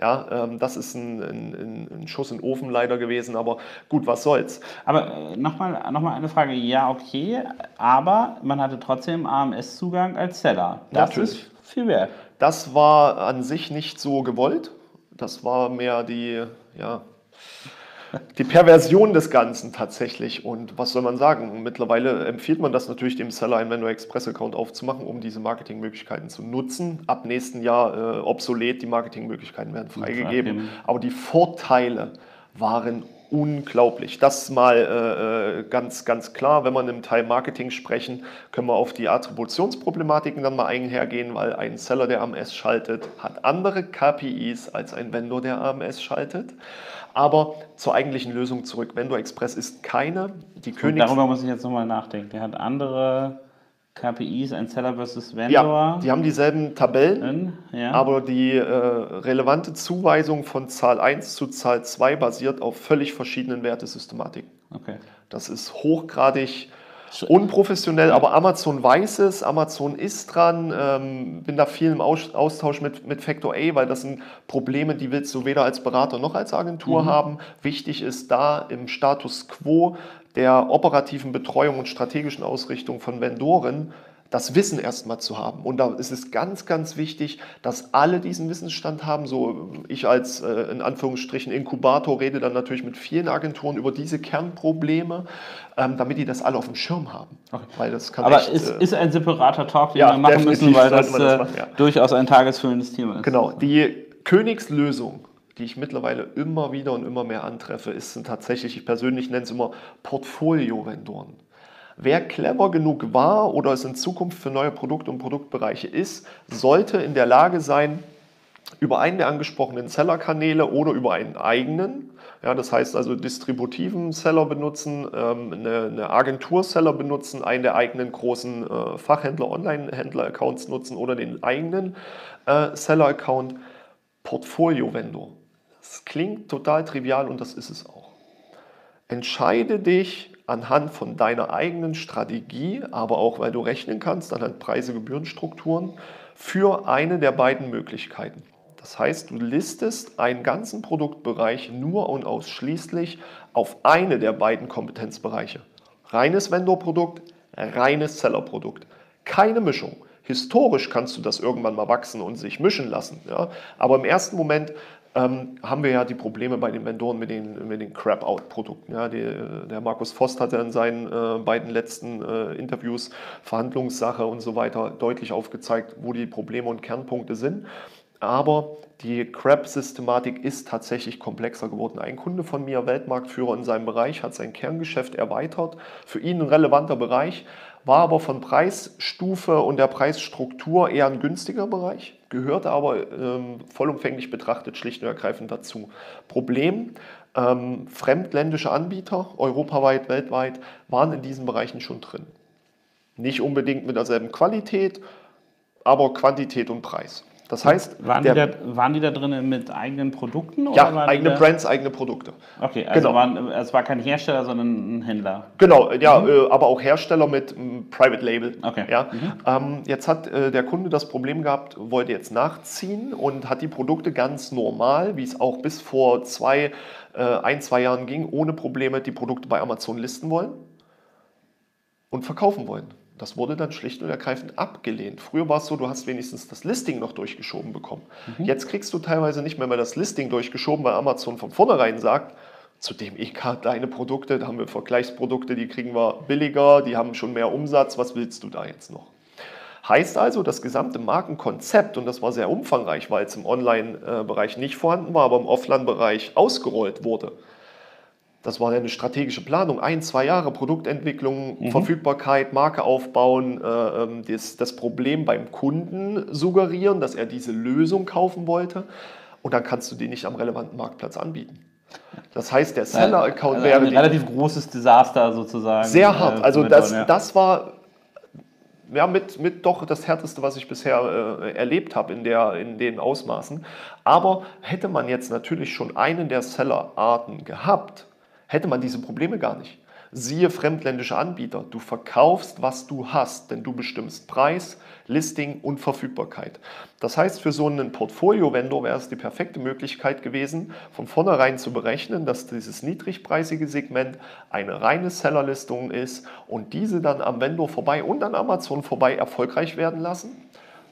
Ja, ähm, das ist ein, ein, ein Schuss in den Ofen leider gewesen, aber gut, was soll's. Aber äh, nochmal noch mal eine Frage. Ja, okay, aber man hatte trotzdem AMS-Zugang als Seller. Das Natürlich. ist viel wert. Das war an sich nicht so gewollt. Das war mehr die, ja, die Perversion des Ganzen tatsächlich. Und was soll man sagen? Mittlerweile empfiehlt man das natürlich dem Seller, einen Vendor Express Account aufzumachen, um diese Marketingmöglichkeiten zu nutzen. Ab nächsten Jahr äh, obsolet, die Marketingmöglichkeiten werden freigegeben. freigegeben. Aber die Vorteile waren unglaublich. Das mal äh, äh, ganz, ganz klar. Wenn wir im Teil Marketing sprechen, können wir auf die Attributionsproblematiken dann mal einhergehen, weil ein Seller, der AMS schaltet, hat andere KPIs als ein Vendor, der AMS schaltet. Aber zur eigentlichen Lösung zurück. Vendor Express ist keine. Die Und Königs darüber muss ich jetzt nochmal nachdenken. Der hat andere KPIs, ein Seller versus ja, Vendor. die haben dieselben Tabellen. Ja. Aber die äh, relevante Zuweisung von Zahl 1 zu Zahl 2 basiert auf völlig verschiedenen Wertesystematiken. okay. Das ist hochgradig unprofessionell, aber Amazon weiß es, Amazon ist dran. Ähm, bin da viel im Aus Austausch mit, mit Factor A, weil das sind Probleme, die willst du weder als Berater noch als Agentur haben. Wichtig ist da im Status quo der operativen Betreuung und strategischen Ausrichtung von Vendoren das Wissen erstmal zu haben. Und da ist es ganz, ganz wichtig, dass alle diesen Wissensstand haben. So ich als äh, in Anführungsstrichen Inkubator rede dann natürlich mit vielen Agenturen über diese Kernprobleme, ähm, damit die das alle auf dem Schirm haben. Weil das kann Aber echt, ist, äh, ist ein separater Talk, den ja, wir machen müssen, weil das, das äh, machen, ja. durchaus ein tagesfüllendes Thema ist. Genau, die Königslösung, die ich mittlerweile immer wieder und immer mehr antreffe, ist sind tatsächlich, ich persönlich nenne es immer Portfolio-Vendoren. Wer clever genug war oder es in Zukunft für neue Produkte und Produktbereiche ist, sollte in der Lage sein, über einen der angesprochenen Seller-Kanäle oder über einen eigenen, ja, das heißt also distributiven Seller benutzen, ähm, eine, eine Agentur-Seller benutzen, einen der eigenen großen äh, Fachhändler, Online-Händler-Accounts nutzen oder den eigenen äh, Seller-Account, Portfolio-Vendor. Das klingt total trivial und das ist es auch. Entscheide dich anhand von deiner eigenen Strategie, aber auch weil du rechnen kannst, anhand Preise, Gebührenstrukturen, für eine der beiden Möglichkeiten. Das heißt, du listest einen ganzen Produktbereich nur und ausschließlich auf eine der beiden Kompetenzbereiche. Reines Vendor-Produkt, reines Seller-Produkt. Keine Mischung. Historisch kannst du das irgendwann mal wachsen und sich mischen lassen. Ja? Aber im ersten Moment ähm, haben wir ja die Probleme bei den Vendoren mit den, mit den Crap-Out-Produkten. Ja, die, der Markus Vost hat ja in seinen äh, beiden letzten äh, Interviews Verhandlungssache und so weiter deutlich aufgezeigt, wo die Probleme und Kernpunkte sind. Aber die Crap-Systematik ist tatsächlich komplexer geworden. Ein Kunde von mir, Weltmarktführer in seinem Bereich, hat sein Kerngeschäft erweitert. Für ihn ein relevanter Bereich, war aber von Preisstufe und der Preisstruktur eher ein günstiger Bereich, gehörte aber ähm, vollumfänglich betrachtet schlicht und ergreifend dazu. Problem, ähm, fremdländische Anbieter, europaweit, weltweit, waren in diesen Bereichen schon drin. Nicht unbedingt mit derselben Qualität, aber Quantität und Preis. Das heißt, waren, der, die, da, waren die da drin mit eigenen Produkten? ja, eigene Brands, eigene Produkte. Okay, also genau. waren, es war kein Hersteller, sondern ein Händler. Genau, ja, mhm. äh, aber auch Hersteller mit m, Private Label. Okay. Ja. Mhm. Ähm, jetzt hat äh, der Kunde das Problem gehabt, wollte jetzt nachziehen und hat die Produkte ganz normal, wie es auch bis vor zwei, äh, ein, zwei Jahren ging, ohne Probleme die Produkte bei Amazon listen wollen und verkaufen wollen. Das wurde dann schlicht und ergreifend abgelehnt. Früher war es so, du hast wenigstens das Listing noch durchgeschoben bekommen. Mhm. Jetzt kriegst du teilweise nicht mehr, mehr das Listing durchgeschoben, weil Amazon von vornherein sagt, zu dem EK deine Produkte, da haben wir Vergleichsprodukte, die kriegen wir billiger, die haben schon mehr Umsatz, was willst du da jetzt noch? Heißt also, das gesamte Markenkonzept, und das war sehr umfangreich, weil es im Online-Bereich nicht vorhanden war, aber im Offline-Bereich ausgerollt wurde, das war eine strategische Planung, ein, zwei Jahre Produktentwicklung, mhm. Verfügbarkeit, Marke aufbauen, äh, ähm, das, das Problem beim Kunden suggerieren, dass er diese Lösung kaufen wollte. Und dann kannst du die nicht am relevanten Marktplatz anbieten. Das heißt, der Seller-Account also wäre. Ein relativ großes Desaster sozusagen. Sehr äh, hart. Also, das, ja. das war ja, mit, mit doch das Härteste, was ich bisher äh, erlebt habe in, der, in den Ausmaßen. Aber hätte man jetzt natürlich schon einen der Seller-Arten gehabt, hätte man diese Probleme gar nicht. Siehe fremdländische Anbieter. Du verkaufst, was du hast, denn du bestimmst Preis, Listing und Verfügbarkeit. Das heißt, für so einen Portfolio-Vendor wäre es die perfekte Möglichkeit gewesen, von vornherein zu berechnen, dass dieses niedrigpreisige Segment eine reine Sellerlistung ist und diese dann am Vendor vorbei und an Amazon vorbei erfolgreich werden lassen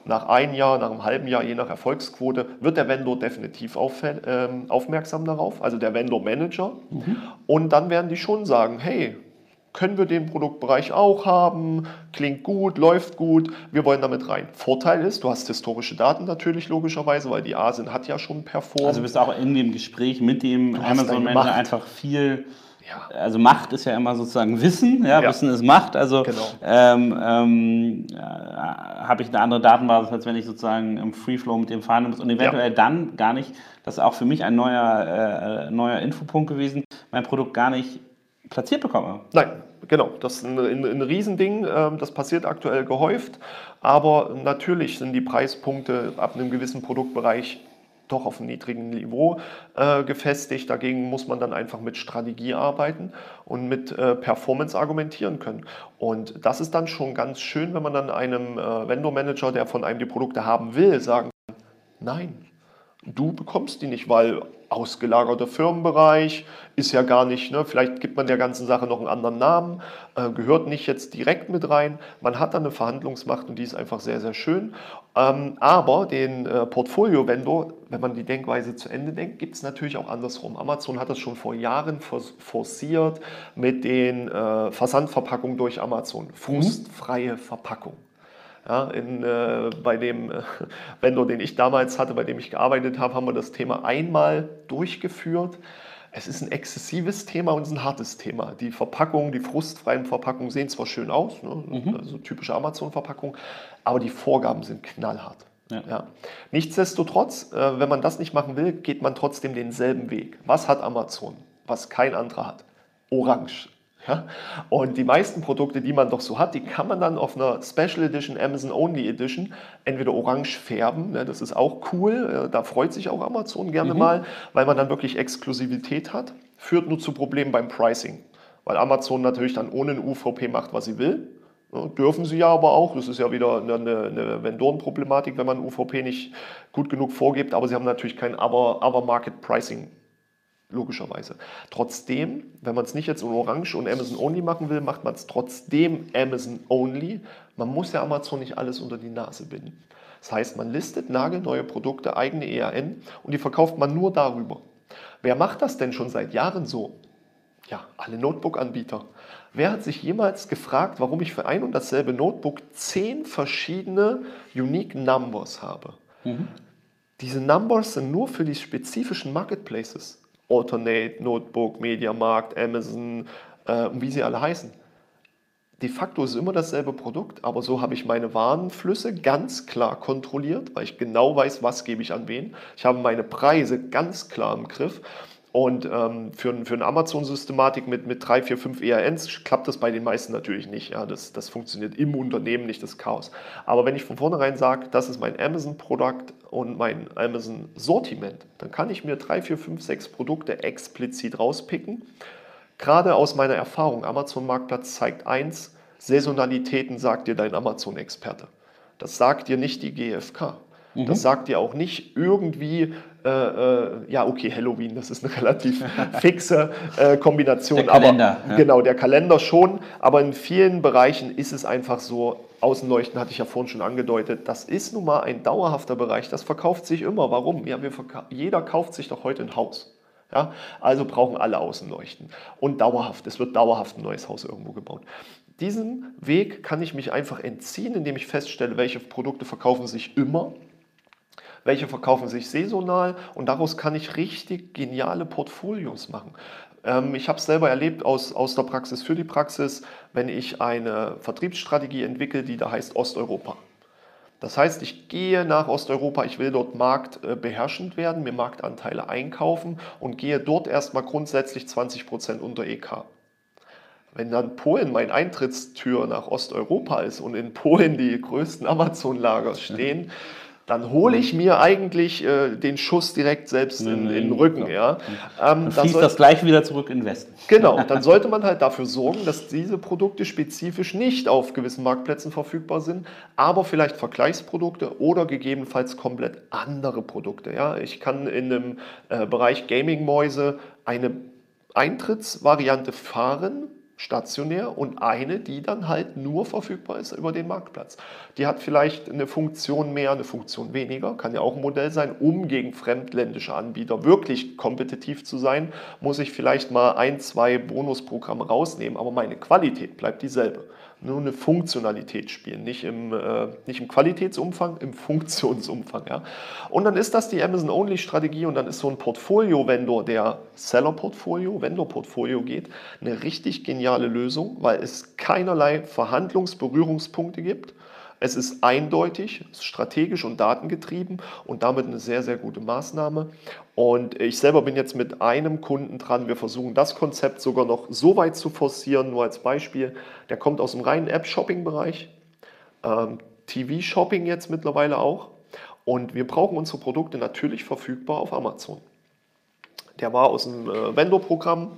nach einem Jahr, nach einem halben Jahr, je nach Erfolgsquote, wird der Vendor definitiv auf, äh, aufmerksam darauf, also der Vendor Manager. Mhm. Und dann werden die schon sagen, hey, können wir den Produktbereich auch haben, klingt gut, läuft gut, wir wollen damit rein. Vorteil ist, du hast historische Daten natürlich logischerweise, weil die ASIN hat ja schon performt. Also bist du auch in dem Gespräch mit dem Amazon Manager einfach viel ja. Also Macht ist ja immer sozusagen Wissen, ja, ja. Wissen ist Macht. Also genau. ähm, ähm, äh, habe ich eine andere Datenbasis, als wenn ich sozusagen im Freeflow mit dem fahren muss und eventuell ja. dann gar nicht, das ist auch für mich ein neuer, äh, neuer Infopunkt gewesen, mein Produkt gar nicht platziert bekomme. Nein, genau, das ist ein, ein, ein Riesending, ähm, das passiert aktuell gehäuft, aber natürlich sind die Preispunkte ab einem gewissen Produktbereich doch auf einem niedrigen Niveau äh, gefestigt. Dagegen muss man dann einfach mit Strategie arbeiten und mit äh, Performance argumentieren können. Und das ist dann schon ganz schön, wenn man dann einem äh, Vendor-Manager, der von einem die Produkte haben will, sagen kann, nein, du bekommst die nicht, weil ausgelagerter Firmenbereich ist ja gar nicht, ne, vielleicht gibt man der ganzen Sache noch einen anderen Namen, äh, gehört nicht jetzt direkt mit rein. Man hat dann eine Verhandlungsmacht und die ist einfach sehr, sehr schön. Ähm, aber den äh, Portfolio-Vendor, wenn man die Denkweise zu Ende denkt, gibt es natürlich auch andersrum. Amazon hat das schon vor Jahren forciert mit den äh, Versandverpackungen durch Amazon. Frustfreie Verpackung. Ja, in, äh, bei dem äh, Vendor, den ich damals hatte, bei dem ich gearbeitet habe, haben wir das Thema einmal durchgeführt. Es ist ein exzessives Thema und es ist ein hartes Thema. Die Verpackungen, die frustfreien Verpackungen sehen zwar schön aus, ne, mhm. also typische Amazon-Verpackung, aber die Vorgaben sind knallhart. Ja. Ja. Nichtsdestotrotz, äh, wenn man das nicht machen will, geht man trotzdem denselben Weg. Was hat Amazon, was kein anderer hat? Orange. Ja? Und die meisten Produkte, die man doch so hat, die kann man dann auf einer Special Edition, Amazon Only Edition, entweder orange färben, ne? das ist auch cool, da freut sich auch Amazon gerne mhm. mal, weil man dann wirklich Exklusivität hat, führt nur zu Problemen beim Pricing, weil Amazon natürlich dann ohne ein UVP macht, was sie will Ja, dürfen sie ja aber auch. Das ist ja wieder eine, eine Vendorenproblematik, wenn man UVP nicht gut genug vorgibt. Aber sie haben natürlich kein Other, Other Market Pricing logischerweise. Trotzdem, wenn man es nicht jetzt in Orange und Amazon Only machen will, macht man es trotzdem Amazon Only. Man muss ja Amazon nicht alles unter die Nase binden. Das heißt, man listet nagelneue Produkte, eigene EAN und die verkauft man nur darüber. Wer macht das denn schon seit Jahren so? Ja, alle Notebook-Anbieter. Wer hat sich jemals gefragt, warum ich für ein und dasselbe Notebook zehn verschiedene Unique Numbers habe? Mhm. Diese Numbers sind nur für die spezifischen Marketplaces. Alternate, Notebook, Mediamarkt, Amazon äh, wie sie alle heißen. De facto ist es immer dasselbe Produkt, aber so habe ich meine Warenflüsse ganz klar kontrolliert, weil ich genau weiß, was gebe ich an wen. Ich habe meine Preise ganz klar im Griff und ähm, für, für eine Amazon-Systematik mit, mit 3, 4, 5 ERNs klappt das bei den meisten natürlich nicht. Ja, das, das funktioniert im Unternehmen nicht, das Chaos. Aber wenn ich von vornherein sage, das ist mein Amazon-Produkt und mein Amazon-Sortiment, dann kann ich mir 3, 4, 5, 6 Produkte explizit rauspicken. Gerade aus meiner Erfahrung, Amazon-Marktplatz zeigt eins, Saisonalitäten sagt dir dein Amazon-Experte. Das sagt dir nicht die GfK. Mhm. Das sagt dir auch nicht irgendwie, äh, äh, ja, okay, Halloween, das ist eine relativ fixe äh, Kombination. Der Kalender. Aber, ja. Genau, der Kalender schon. Aber in vielen Bereichen ist es einfach so, Außenleuchten hatte ich ja vorhin schon angedeutet, das ist nun mal ein dauerhafter Bereich, das verkauft sich immer. Warum? Ja, jeder kauft sich doch heute ein Haus. Ja, also brauchen alle Außenleuchten. Und dauerhaft, es wird dauerhaft ein neues Haus irgendwo gebaut. Diesen Weg kann ich mich einfach entziehen, indem ich feststelle, welche Produkte verkaufen sich immer welche verkaufen sich saisonal und daraus kann ich richtig geniale Portfolios machen. Ähm, ich habe es selber erlebt aus, aus der Praxis für die Praxis, wenn ich eine Vertriebsstrategie entwickle, die da heißt Osteuropa. Das heißt, ich gehe nach Osteuropa, ich will dort marktbeherrschend werden, mir Marktanteile einkaufen und gehe dort erstmal grundsätzlich 20% unter EK. Wenn dann Polen mein Eintrittstür nach Osteuropa ist und in Polen die größten Amazon-Lager stehen, dann hole ich mir eigentlich äh, den Schuss direkt selbst in, in den Rücken. Ja. Ähm, dann fließt das gleich wieder zurück in den Westen. Genau, dann sollte man halt dafür sorgen, dass diese Produkte spezifisch nicht auf gewissen Marktplätzen verfügbar sind, aber vielleicht Vergleichsprodukte oder gegebenenfalls komplett andere Produkte. Ja. Ich kann in dem äh, Bereich Gaming-Mäuse eine Eintrittsvariante fahren, stationär und eine, die dann halt nur verfügbar ist über den Marktplatz. Die hat vielleicht eine Funktion mehr, eine Funktion weniger, kann ja auch ein Modell sein, um gegen fremdländische Anbieter wirklich kompetitiv zu sein, muss ich vielleicht mal ein, zwei Bonusprogramme rausnehmen, aber meine Qualität bleibt dieselbe nur eine Funktionalität spielen, nicht im, äh, nicht im Qualitätsumfang, im Funktionsumfang. Ja? Und dann ist das die Amazon-Only-Strategie und dann ist so ein Portfolio-Vendor, der Seller-Portfolio, Vendor-Portfolio geht, eine richtig geniale Lösung, weil es keinerlei Verhandlungsberührungspunkte gibt es ist eindeutig, strategisch und datengetrieben und damit eine sehr, sehr gute Maßnahme. Und ich selber bin jetzt mit einem Kunden dran. Wir versuchen das Konzept sogar noch so weit zu forcieren, nur als Beispiel. Der kommt aus dem reinen App-Shopping-Bereich, ähm, TV-Shopping jetzt mittlerweile auch. Und wir brauchen unsere Produkte natürlich verfügbar auf Amazon. Der war aus dem äh, Vendor-Programm,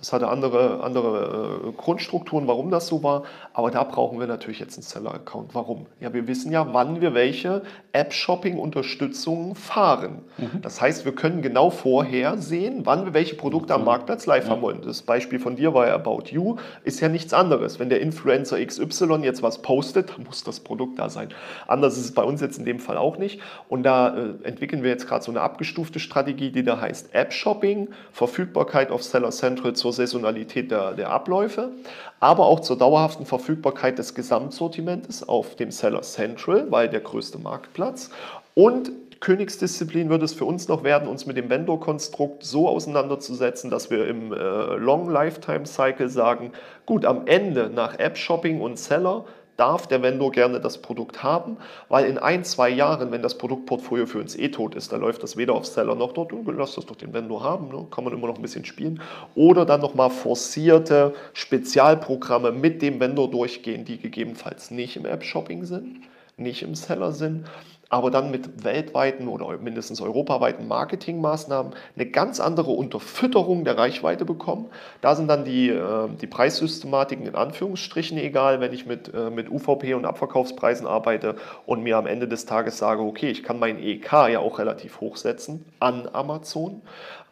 es hatte andere, andere äh, Grundstrukturen, warum das so war, aber da brauchen wir natürlich jetzt einen Seller-Account. Warum? Ja, wir wissen ja, wann wir welche App-Shopping-Unterstützungen fahren. Mhm. Das heißt, wir können genau vorher sehen, wann wir welche Produkte mhm. am Marktplatz live ja. haben wollen. Das Beispiel von dir war ja About You, ist ja nichts anderes. Wenn der Influencer XY jetzt was postet, dann muss das Produkt da sein. Anders ist es bei uns jetzt in dem Fall auch nicht. Und da äh, entwickeln wir jetzt gerade so eine abgestufte Strategie, die da heißt App-Shopping, Verfügbarkeit auf Seller Central zur Saisonalität der, der Abläufe, aber auch zur dauerhaften Verfügbarkeit des Gesamtsortimentes auf dem Seller Central, weil der größte Marktplatz. Und Königsdisziplin wird es für uns noch werden, uns mit dem Vendor-Konstrukt so auseinanderzusetzen, dass wir im äh, Long Lifetime Cycle sagen, gut, am Ende nach App-Shopping und Seller darf der Vendor gerne das Produkt haben, weil in ein, zwei Jahren, wenn das Produktportfolio für uns eh tot ist, da läuft das weder auf Seller noch dort, lass das doch den Vendor haben, ne? kann man immer noch ein bisschen spielen, oder dann nochmal forcierte Spezialprogramme mit dem Vendor durchgehen, die gegebenenfalls nicht im App-Shopping sind, nicht im Seller sind aber dann mit weltweiten oder mindestens europaweiten Marketingmaßnahmen eine ganz andere Unterfütterung der Reichweite bekommen. Da sind dann die, äh, die Preissystematiken in Anführungsstrichen egal, wenn ich mit, äh, mit UVP und Abverkaufspreisen arbeite und mir am Ende des Tages sage, okay, ich kann mein EK ja auch relativ hochsetzen an Amazon.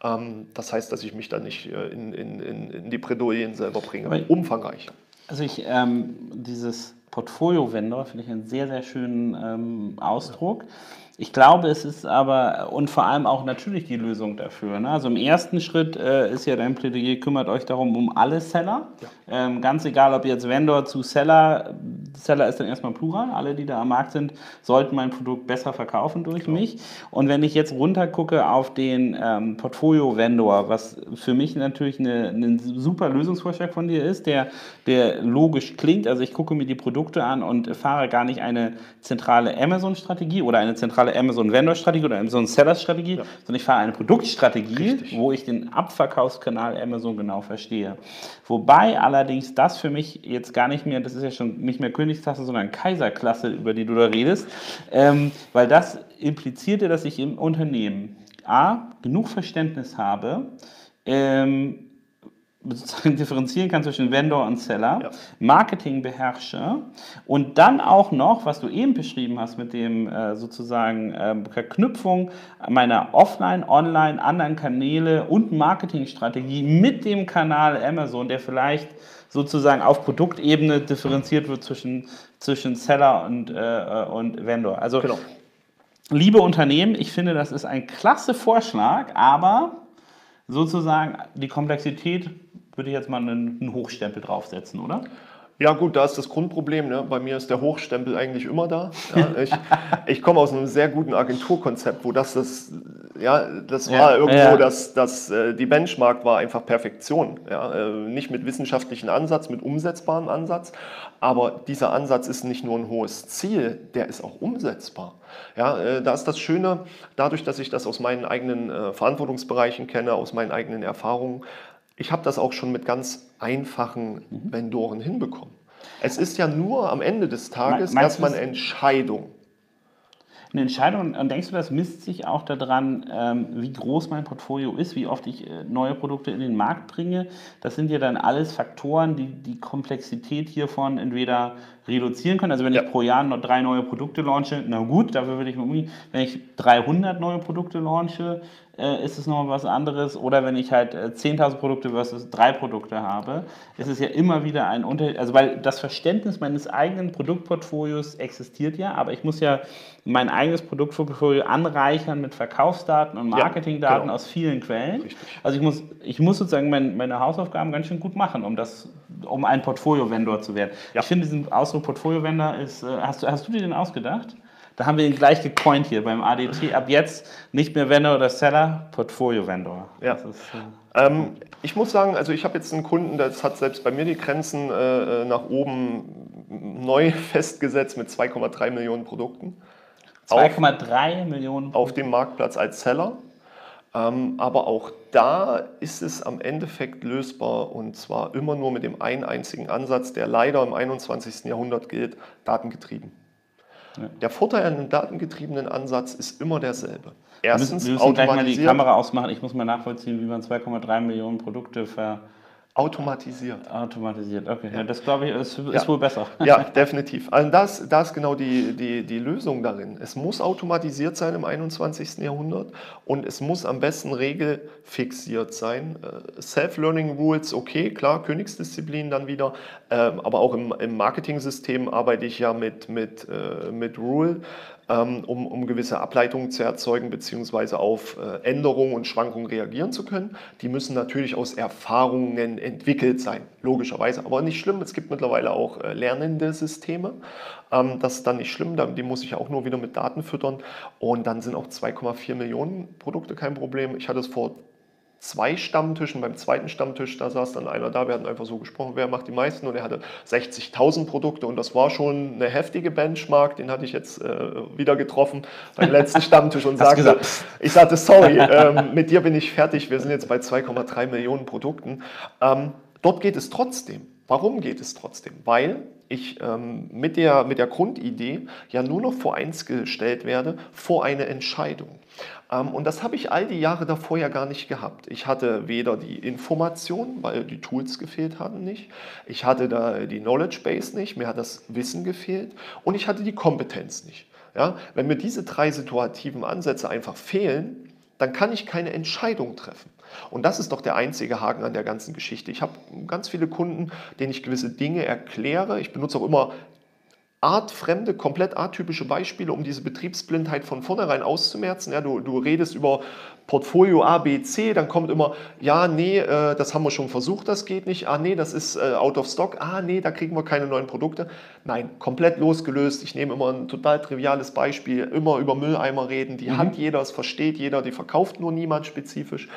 Ähm, das heißt, dass ich mich dann nicht äh, in, in, in die Bredouillen selber bringe. Umfangreich. Also ich, ähm, dieses Portfolio-Vendor finde ich einen sehr, sehr schönen ähm, Ausdruck. Ich glaube, es ist aber und vor allem auch natürlich die Lösung dafür. Ne? Also im ersten Schritt äh, ist ja dein Plädoyer, kümmert euch darum um alle Seller. Ja. Ähm, ganz egal, ob jetzt Vendor zu Seller, Seller ist dann erstmal Plural, alle, die da am Markt sind, sollten mein Produkt besser verkaufen durch genau. mich. Und wenn ich jetzt runtergucke auf den ähm, Portfolio-Vendor, was für mich natürlich ein super Lösungsvorschlag von dir ist, der, der logisch klingt. Also ich gucke mir die Produkte an und fahre gar nicht eine zentrale Amazon-Strategie oder eine zentrale Amazon-Vendor-Strategie oder Amazon-Seller-Strategie, ja. sondern ich fahre eine Produktstrategie, Richtig. wo ich den Abverkaufskanal Amazon genau verstehe. Wobei allerdings das für mich jetzt gar nicht mehr, das ist ja schon nicht mehr Königsklasse, sondern Kaiserklasse, über die du da redest, ähm, weil das impliziert ja, dass ich im Unternehmen A, genug Verständnis habe, ähm, sozusagen differenzieren kann zwischen Vendor und Seller, ja. Marketing beherrsche und dann auch noch, was du eben beschrieben hast mit dem äh, sozusagen äh, Verknüpfung meiner Offline, Online, anderen Kanäle und Marketingstrategie mit dem Kanal Amazon, der vielleicht sozusagen auf Produktebene differenziert wird zwischen, zwischen Seller und, äh, und Vendor. Also, genau. liebe Unternehmen, ich finde, das ist ein klasse Vorschlag, aber sozusagen die Komplexität würde ich jetzt mal einen, einen Hochstempel draufsetzen, oder? Ja gut, da ist das Grundproblem. Ne? Bei mir ist der Hochstempel eigentlich immer da. Ja? Ich, ich komme aus einem sehr guten Agenturkonzept, wo das, das, ja, das war ja, irgendwo, ja. dass das, äh, die Benchmark war einfach Perfektion. Ja? Äh, nicht mit wissenschaftlichen Ansatz, mit umsetzbarem Ansatz. Aber dieser Ansatz ist nicht nur ein hohes Ziel, der ist auch umsetzbar. Ja, äh, da ist das Schöne, dadurch, dass ich das aus meinen eigenen Verantwortungsbereichen kenne, aus meinen eigenen Erfahrungen, ich habe das auch schon mit ganz einfachen mhm. Vendoren hinbekommen. Es ist ja nur am Ende des Tages erstmal eine Entscheidung. Eine Entscheidung, und denkst du, das misst sich auch daran, ähm, wie groß mein Portfolio ist, wie oft ich äh, neue Produkte in den Markt bringe? Das sind ja dann alles Faktoren, die die Komplexität hiervon entweder reduzieren können. Also wenn ja. ich pro Jahr noch drei neue Produkte launche, na gut, dafür würde ich mir umgehen. Wenn ich 300 neue Produkte launche, äh, ist es nochmal was anderes. Oder wenn ich halt äh, 10.000 Produkte versus drei Produkte habe, ist es ja immer wieder ein Unterschied. Also weil das Verständnis meines eigenen Produktportfolios existiert ja, aber ich muss ja mein eigenes Produktportfolio anreichern mit Verkaufsdaten und Marketingdaten ja, genau. aus vielen Quellen. Richtig. Also ich muss, ich muss sozusagen mein, meine Hausaufgaben ganz schön gut machen, um das, um ein Portfolio-Vendor zu werden. Ja. Ich finde diesen Ausdruck Portfolio-Vendor ist, äh, hast du, hast du dir den ausgedacht? Da haben wir ihn gleich gecoint hier beim ADT. Ab jetzt nicht mehr Vendor oder Seller, Portfolio-Vendor. Ja. Ist, äh, ähm, ich muss sagen, also ich habe jetzt einen Kunden, das hat selbst bei mir die Grenzen äh, äh nach oben neu festgesetzt mit 2,3 Millionen Produkten. 2,3 Millionen Auf dem Marktplatz als Seller. Ähm, aber auch da ist es am Endeffekt lösbar und zwar immer nur mit dem einen einzigen Ansatz, der leider im 21. Jahrhundert gilt, datengetrieben. Ja. Der Vorteil an einem datengetriebenen Ansatz ist immer derselbe. Erstens, wir müssen, wir müssen gleich mal die Kamera ausmachen. Ich muss mal nachvollziehen, wie man 2,3 Millionen Produkte ver Automatisiert. Automatisiert, okay. Ja. das glaube ich ist, ist ja. wohl besser. Ja, definitiv. Also das, das ist genau die, die, die Lösung darin. Es muss automatisiert sein im 21. Jahrhundert und es muss am besten regelfixiert sein. Äh, Self-Learning Rules, okay, klar, Königsdisziplin dann wieder, ähm, aber auch im, im Marketing-System arbeite ich ja mit, mit, äh, mit Rule. Ähm, um, um gewisse Ableitungen zu erzeugen bzw. auf äh, Änderungen und Schwankungen reagieren zu können. Die müssen natürlich aus Erfahrungen entwickelt sein, logischerweise. Aber nicht schlimm, es gibt mittlerweile auch äh, lernende Systeme. Ähm, das ist dann nicht schlimm, die muss ich auch nur wieder mit Daten füttern. Und dann sind auch 2,4 Millionen Produkte kein Problem. Ich hatte es vor zwei Stammtischen. Beim zweiten Stammtisch, da saß dann einer da, wir hatten einfach so gesprochen, wer macht die meisten und er hatte 60.000 Produkte und das war schon eine heftige Benchmark, den hatte ich jetzt äh, wieder getroffen beim letzten Stammtisch und sagte, ich sagte, sorry, ähm, mit dir bin ich fertig, wir sind jetzt bei 2,3 Millionen Produkten. Ähm, dort geht es trotzdem. Warum geht es trotzdem? Weil ich ähm, mit, der, mit der Grundidee ja nur noch vor eins gestellt werde, vor eine Entscheidung. Ähm, und das habe ich all die Jahre davor ja gar nicht gehabt. Ich hatte weder die Information, weil die Tools gefehlt hatten nicht, ich hatte da die Knowledge Base nicht, mir hat das Wissen gefehlt und ich hatte die Kompetenz nicht. Ja? Wenn mir diese drei situativen Ansätze einfach fehlen, dann kann ich keine Entscheidung treffen. Und das ist doch der einzige Haken an der ganzen Geschichte. Ich habe ganz viele Kunden, denen ich gewisse Dinge erkläre. Ich benutze auch immer artfremde, komplett atypische Beispiele, um diese Betriebsblindheit von vornherein auszumerzen. Ja, du, du redest über Portfolio A, B, C, dann kommt immer, ja, nee, äh, das haben wir schon versucht, das geht nicht. Ah, nee, das ist äh, out of stock. Ah, nee, da kriegen wir keine neuen Produkte. Nein, komplett losgelöst. Ich nehme immer ein total triviales Beispiel, immer über Mülleimer reden. Die mhm. hat jeder, es versteht jeder, die verkauft nur niemand spezifisch.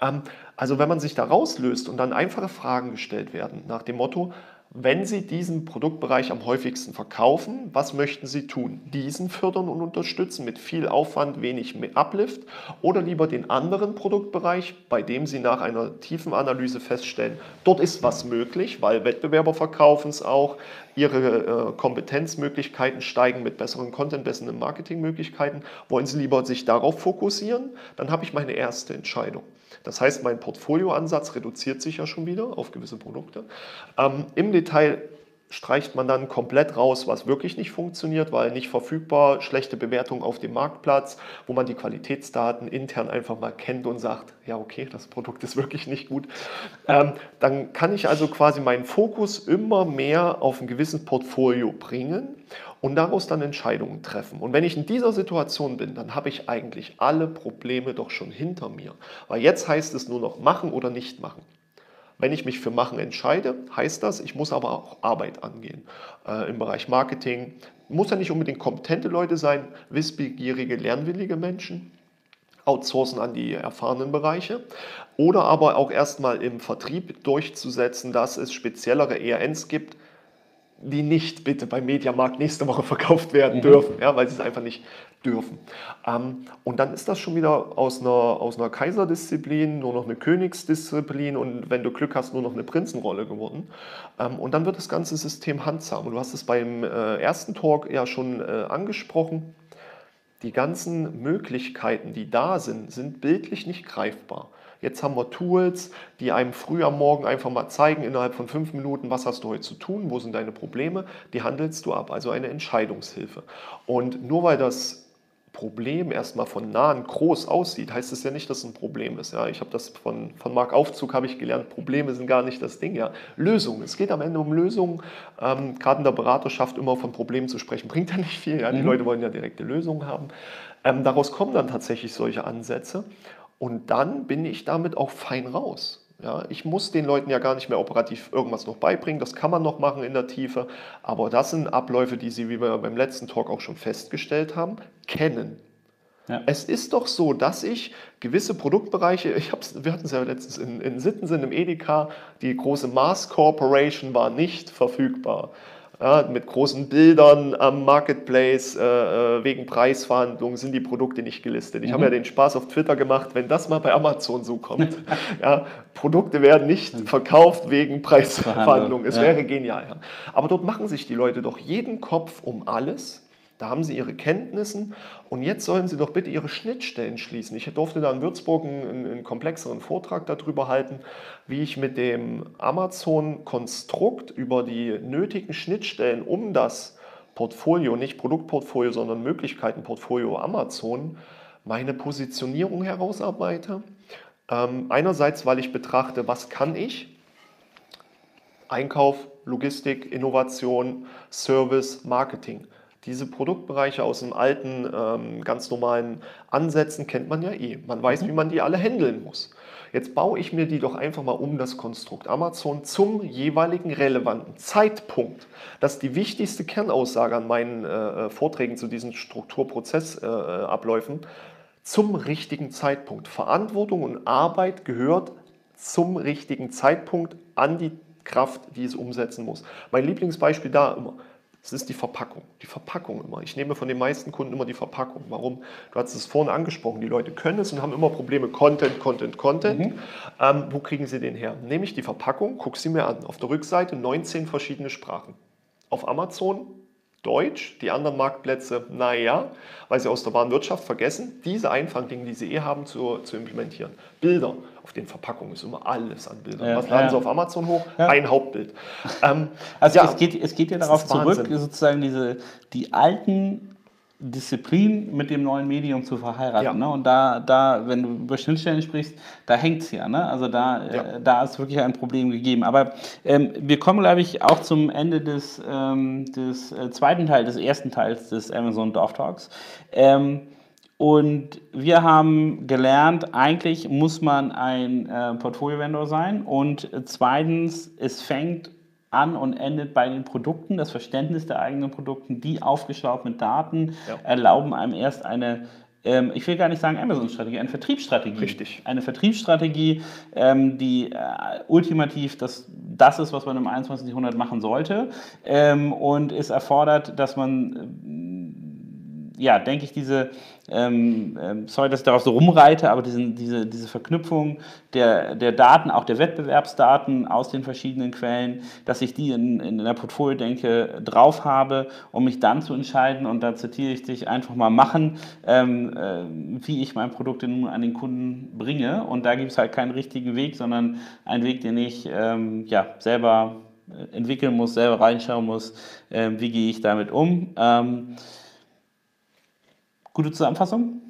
Ähm, also wenn man sich da rauslöst und dann einfache Fragen gestellt werden nach dem Motto, wenn Sie diesen Produktbereich am häufigsten verkaufen, was möchten Sie tun? Diesen fördern und unterstützen mit viel Aufwand, wenig Uplift oder lieber den anderen Produktbereich, bei dem Sie nach einer tiefen Analyse feststellen, dort ist was möglich, weil Wettbewerber verkaufen es auch, ihre äh, Kompetenzmöglichkeiten steigen mit besseren Content, besseren Marketingmöglichkeiten. Wollen Sie lieber sich darauf fokussieren? Dann habe ich meine erste Entscheidung. Das heißt, mein Portfolioansatz reduziert sich ja schon wieder auf gewisse Produkte. Ähm, Im Detail streicht man dann komplett raus, was wirklich nicht funktioniert, weil nicht verfügbar, schlechte Bewertung auf dem Marktplatz, wo man die Qualitätsdaten intern einfach mal kennt und sagt, ja okay, das Produkt ist wirklich nicht gut. Ähm, dann kann ich also quasi meinen Fokus immer mehr auf ein gewisses Portfolio bringen und daraus dann Entscheidungen treffen. Und wenn ich in dieser Situation bin, dann habe ich eigentlich alle Probleme doch schon hinter mir. Weil jetzt heißt es nur noch machen oder nicht machen. Wenn ich mich für Machen entscheide, heißt das, ich muss aber auch Arbeit angehen. Äh, Im Bereich Marketing muss ja nicht unbedingt kompetente Leute sein, wissbegierige, lernwillige Menschen, outsourcen an die erfahrenen Bereiche oder aber auch erstmal im Vertrieb durchzusetzen, dass es speziellere ERNs gibt, die nicht bitte beim Mediamarkt nächste Woche verkauft werden mhm. dürfen, ja, weil sie es einfach nicht dürfen. Ähm, und dann ist das schon wieder aus einer, aus einer Kaiserdisziplin nur noch eine Königsdisziplin und wenn du Glück hast, nur noch eine Prinzenrolle geworden. Ähm, und dann wird das ganze System handsam. Und du hast es beim äh, ersten Talk ja schon äh, angesprochen. Die ganzen Möglichkeiten, die da sind, sind bildlich nicht greifbar. Jetzt haben wir Tools, die einem früh am Morgen einfach mal zeigen, innerhalb von fünf Minuten, was hast du heute zu tun, wo sind deine Probleme, die handelst du ab, also eine Entscheidungshilfe. Und nur weil das Problem erstmal von nahen groß aussieht, heißt es ja nicht, dass es ein Problem ist. Ja, ich habe das von, von Marc Aufzug habe ich gelernt, Probleme sind gar nicht das Ding. Ja. Lösungen, es geht am Ende um Lösungen. Ähm, Gerade in der Beraterschaft immer von Problemen zu sprechen, bringt ja nicht viel. Ja. Die mhm. Leute wollen ja direkte Lösungen haben. Ähm, daraus kommen dann tatsächlich solche Ansätze. Und dann bin ich damit auch fein raus. Ja, ich muss den Leuten ja gar nicht mehr operativ irgendwas noch beibringen, das kann man noch machen in der Tiefe, aber das sind Abläufe, die Sie, wie wir beim letzten Talk auch schon festgestellt haben, kennen. Ja. Es ist doch so, dass ich gewisse Produktbereiche, ich hab's, wir hatten es ja letztens in, in Sittensinn im Edeka, die große Mars Corporation war nicht verfügbar ja, mit großen Bildern am Marketplace, äh, äh, wegen Preisverhandlungen sind die Produkte nicht gelistet. Ich mhm. habe ja den Spaß auf Twitter gemacht, wenn das mal bei Amazon so kommt. ja, Produkte werden nicht mhm. verkauft wegen Preisverhandlungen. Es ja. wäre genial. Aber dort machen sich die Leute doch jeden Kopf um alles da haben sie ihre Kenntnissen und jetzt sollen sie doch bitte ihre Schnittstellen schließen. Ich durfte da in Würzburg einen, einen komplexeren Vortrag darüber halten, wie ich mit dem Amazon-Konstrukt über die nötigen Schnittstellen um das Portfolio, nicht Produktportfolio, sondern Möglichkeitenportfolio Amazon, meine Positionierung herausarbeite. Ähm, einerseits, weil ich betrachte, was kann ich? Einkauf, Logistik, Innovation, Service, Marketing. Diese Produktbereiche aus dem alten, ähm, ganz normalen Ansätzen kennt man ja eh. Man weiß, mhm. wie man die alle handeln muss. Jetzt baue ich mir die doch einfach mal um das Konstrukt Amazon zum jeweiligen relevanten Zeitpunkt. Das ist die wichtigste Kernaussage an meinen äh, äh Vorträgen zu diesen Strukturprozessabläufen. Äh, zum richtigen Zeitpunkt. Verantwortung und Arbeit gehört zum richtigen Zeitpunkt an die Kraft, die es umsetzen muss. Mein Lieblingsbeispiel da immer Es ist die Verpackung. Die Verpackung immer. Ich nehme von den meisten Kunden immer die Verpackung. Warum? Du hast es vorhin angesprochen. Die Leute können es und haben immer Probleme. Content, Content, Content. Mhm. Ähm, wo kriegen sie den her? Nehme ich die Verpackung, gucke sie mir an. Auf der Rückseite 19 verschiedene Sprachen. Auf Amazon Deutsch, die anderen Marktplätze, naja, weil sie aus der Warenwirtschaft vergessen, diese einfachen Dinge, die sie eh haben, zu, zu implementieren. Bilder, auf den Verpackungen ist immer alles an Bildern. Ja, Was laden ja. sie auf Amazon hoch? Ja. Ein Hauptbild. Ähm, also es, geht, es geht ja darauf zurück, Wahnsinn. sozusagen diese, die alten Disziplin mit dem neuen Medium zu verheiraten. Ja. Ne? Und da, da, wenn du über Schnittstellen sprichst, da hängt es ja. Ne? Also da, ja. äh, da ist wirklich ein Problem gegeben. Aber ähm, wir kommen, glaube ich, auch zum Ende des, ähm, des äh, zweiten Teils, des ersten Teils des Amazon Dorf Talks. Ähm, und wir haben gelernt, eigentlich muss man ein äh, Portfolio-Vendor sein. Und zweitens, es fängt an und endet bei den Produkten. Das Verständnis der eigenen Produkten, die aufgeschraubt mit Daten, ja. erlauben einem erst eine ähm, ich will gar nicht sagen Amazon-Strategie, eine Vertriebsstrategie. Richtig. Eine Vertriebsstrategie, ähm, die äh, ultimativ das, das ist, was man im 21. Jahrhundert machen sollte. Ähm, und es erfordert, dass man, ja, denke ich, diese ähm, ähm, sorry, dass ich darauf so rumreite, aber diesen, diese, diese Verknüpfung der, der Daten, auch der Wettbewerbsdaten aus den verschiedenen Quellen, dass ich die in, in der Portfolio-Denke drauf habe, um mich dann zu entscheiden, und da zitiere ich dich, einfach mal machen, ähm, äh, wie ich mein Produkt nun an den Kunden bringe. Und da gibt es halt keinen richtigen Weg, sondern einen Weg, den ich ähm, ja, selber äh, entwickeln muss, selber reinschauen muss, äh, wie gehe ich damit um. Ähm, Gute Zusammenfassung?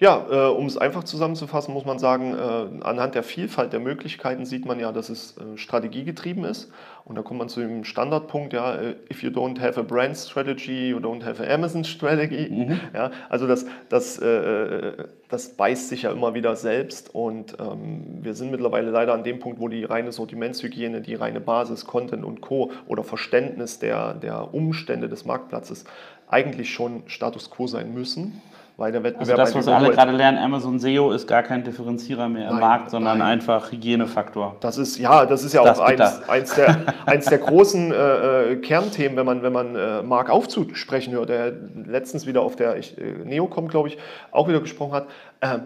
Ja, äh, um es einfach zusammenzufassen, muss man sagen, äh, anhand der Vielfalt der Möglichkeiten sieht man ja, dass es äh, strategiegetrieben ist. Und da kommt man zu dem Standardpunkt, ja, äh, if you don't have a brand strategy, you don't have an Amazon strategy. Mhm. Ja, also das, das, äh, das beißt sich ja immer wieder selbst. Und ähm, wir sind mittlerweile leider an dem Punkt, wo die reine Sortimentshygiene, die reine Basis, Content und Co. oder Verständnis der, der Umstände des Marktplatzes eigentlich schon Status quo sein müssen. Weil der Wettbewerb also das, was alle gerade lernen, Amazon SEO ist gar kein Differenzierer mehr im nein, Markt, sondern nein. einfach Hygienefaktor. Das ist ja, das ist ja das auch eins, eins, der, eins der großen äh, äh, Kernthemen, wenn man, wenn man äh, Mark aufzusprechen hört, der letztens wieder auf der ich, äh, Neocom, glaube ich, auch wieder gesprochen hat. Äh,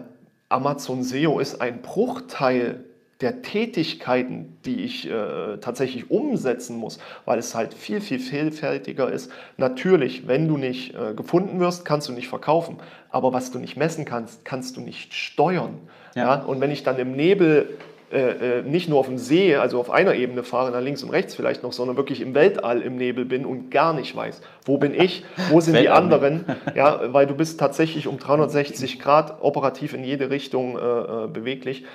Amazon SEO ist ein Bruchteil der Tätigkeiten, die ich äh, tatsächlich umsetzen muss, weil es halt viel, viel vielfältiger ist. Natürlich, wenn du nicht äh, gefunden wirst, kannst du nicht verkaufen. Aber was du nicht messen kannst, kannst du nicht steuern. Ja. ja? Und wenn ich dann im Nebel äh, äh nicht nur auf dem See, also auf einer Ebene fahre, nach links und rechts vielleicht noch, sondern wirklich im Weltall im Nebel bin und gar nicht weiß, wo bin ich, wo sind die anderen, ja, weil du bist tatsächlich um 360 Grad operativ in jede Richtung äh, äh beweglich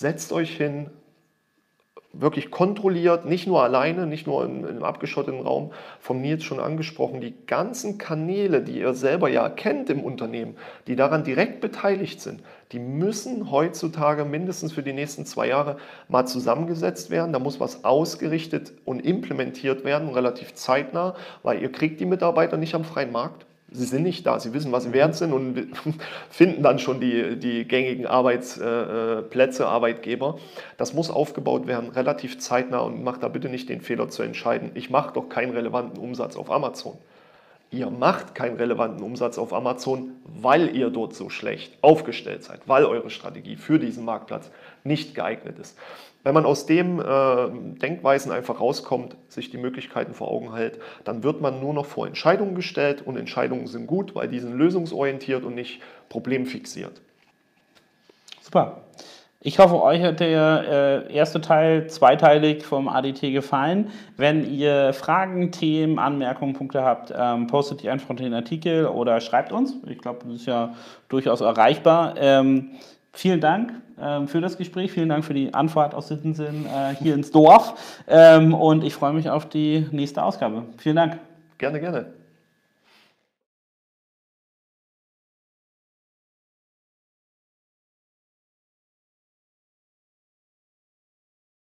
setzt euch hin, wirklich kontrolliert, nicht nur alleine, nicht nur in, in abgeschotteten Raum, von Nils schon angesprochen, die ganzen Kanäle, die ihr selber ja kennt im Unternehmen, die daran direkt beteiligt sind, die müssen heutzutage mindestens für die nächsten zwei Jahre mal zusammengesetzt werden. Da muss was ausgerichtet und implementiert werden, relativ zeitnah, weil ihr kriegt die Mitarbeiter nicht am freien Markt. Sie sind nicht da, sie wissen, was sie wert sind und finden dann schon die, die gängigen Arbeitsplätze, Arbeitgeber. Das muss aufgebaut werden, relativ zeitnah und macht da bitte nicht den Fehler zu entscheiden, ich mache doch keinen relevanten Umsatz auf Amazon. Ihr macht keinen relevanten Umsatz auf Amazon, weil ihr dort so schlecht aufgestellt seid, weil eure Strategie für diesen Marktplatz nicht geeignet ist. Wenn man aus dem äh, Denkweisen einfach rauskommt, sich die Möglichkeiten vor Augen hält, dann wird man nur noch vor Entscheidungen gestellt und Entscheidungen sind gut, weil die sind lösungsorientiert und nicht problemfixiert. Super. Ich hoffe, euch hat der äh, erste Teil zweiteilig vom ADT gefallen. Wenn ihr Fragen, Themen, Anmerkungen, Punkte habt, ähm, postet die einfach unter den Artikel oder schreibt uns. Ich glaube, das ist ja durchaus erreichbar. Ähm, Vielen Dank für das Gespräch, vielen Dank für die Anfahrt aus Sittensinn äh, hier ins Dorf ähm, und ich freue mich auf die nächste Ausgabe. Vielen Dank. Gerne, gerne.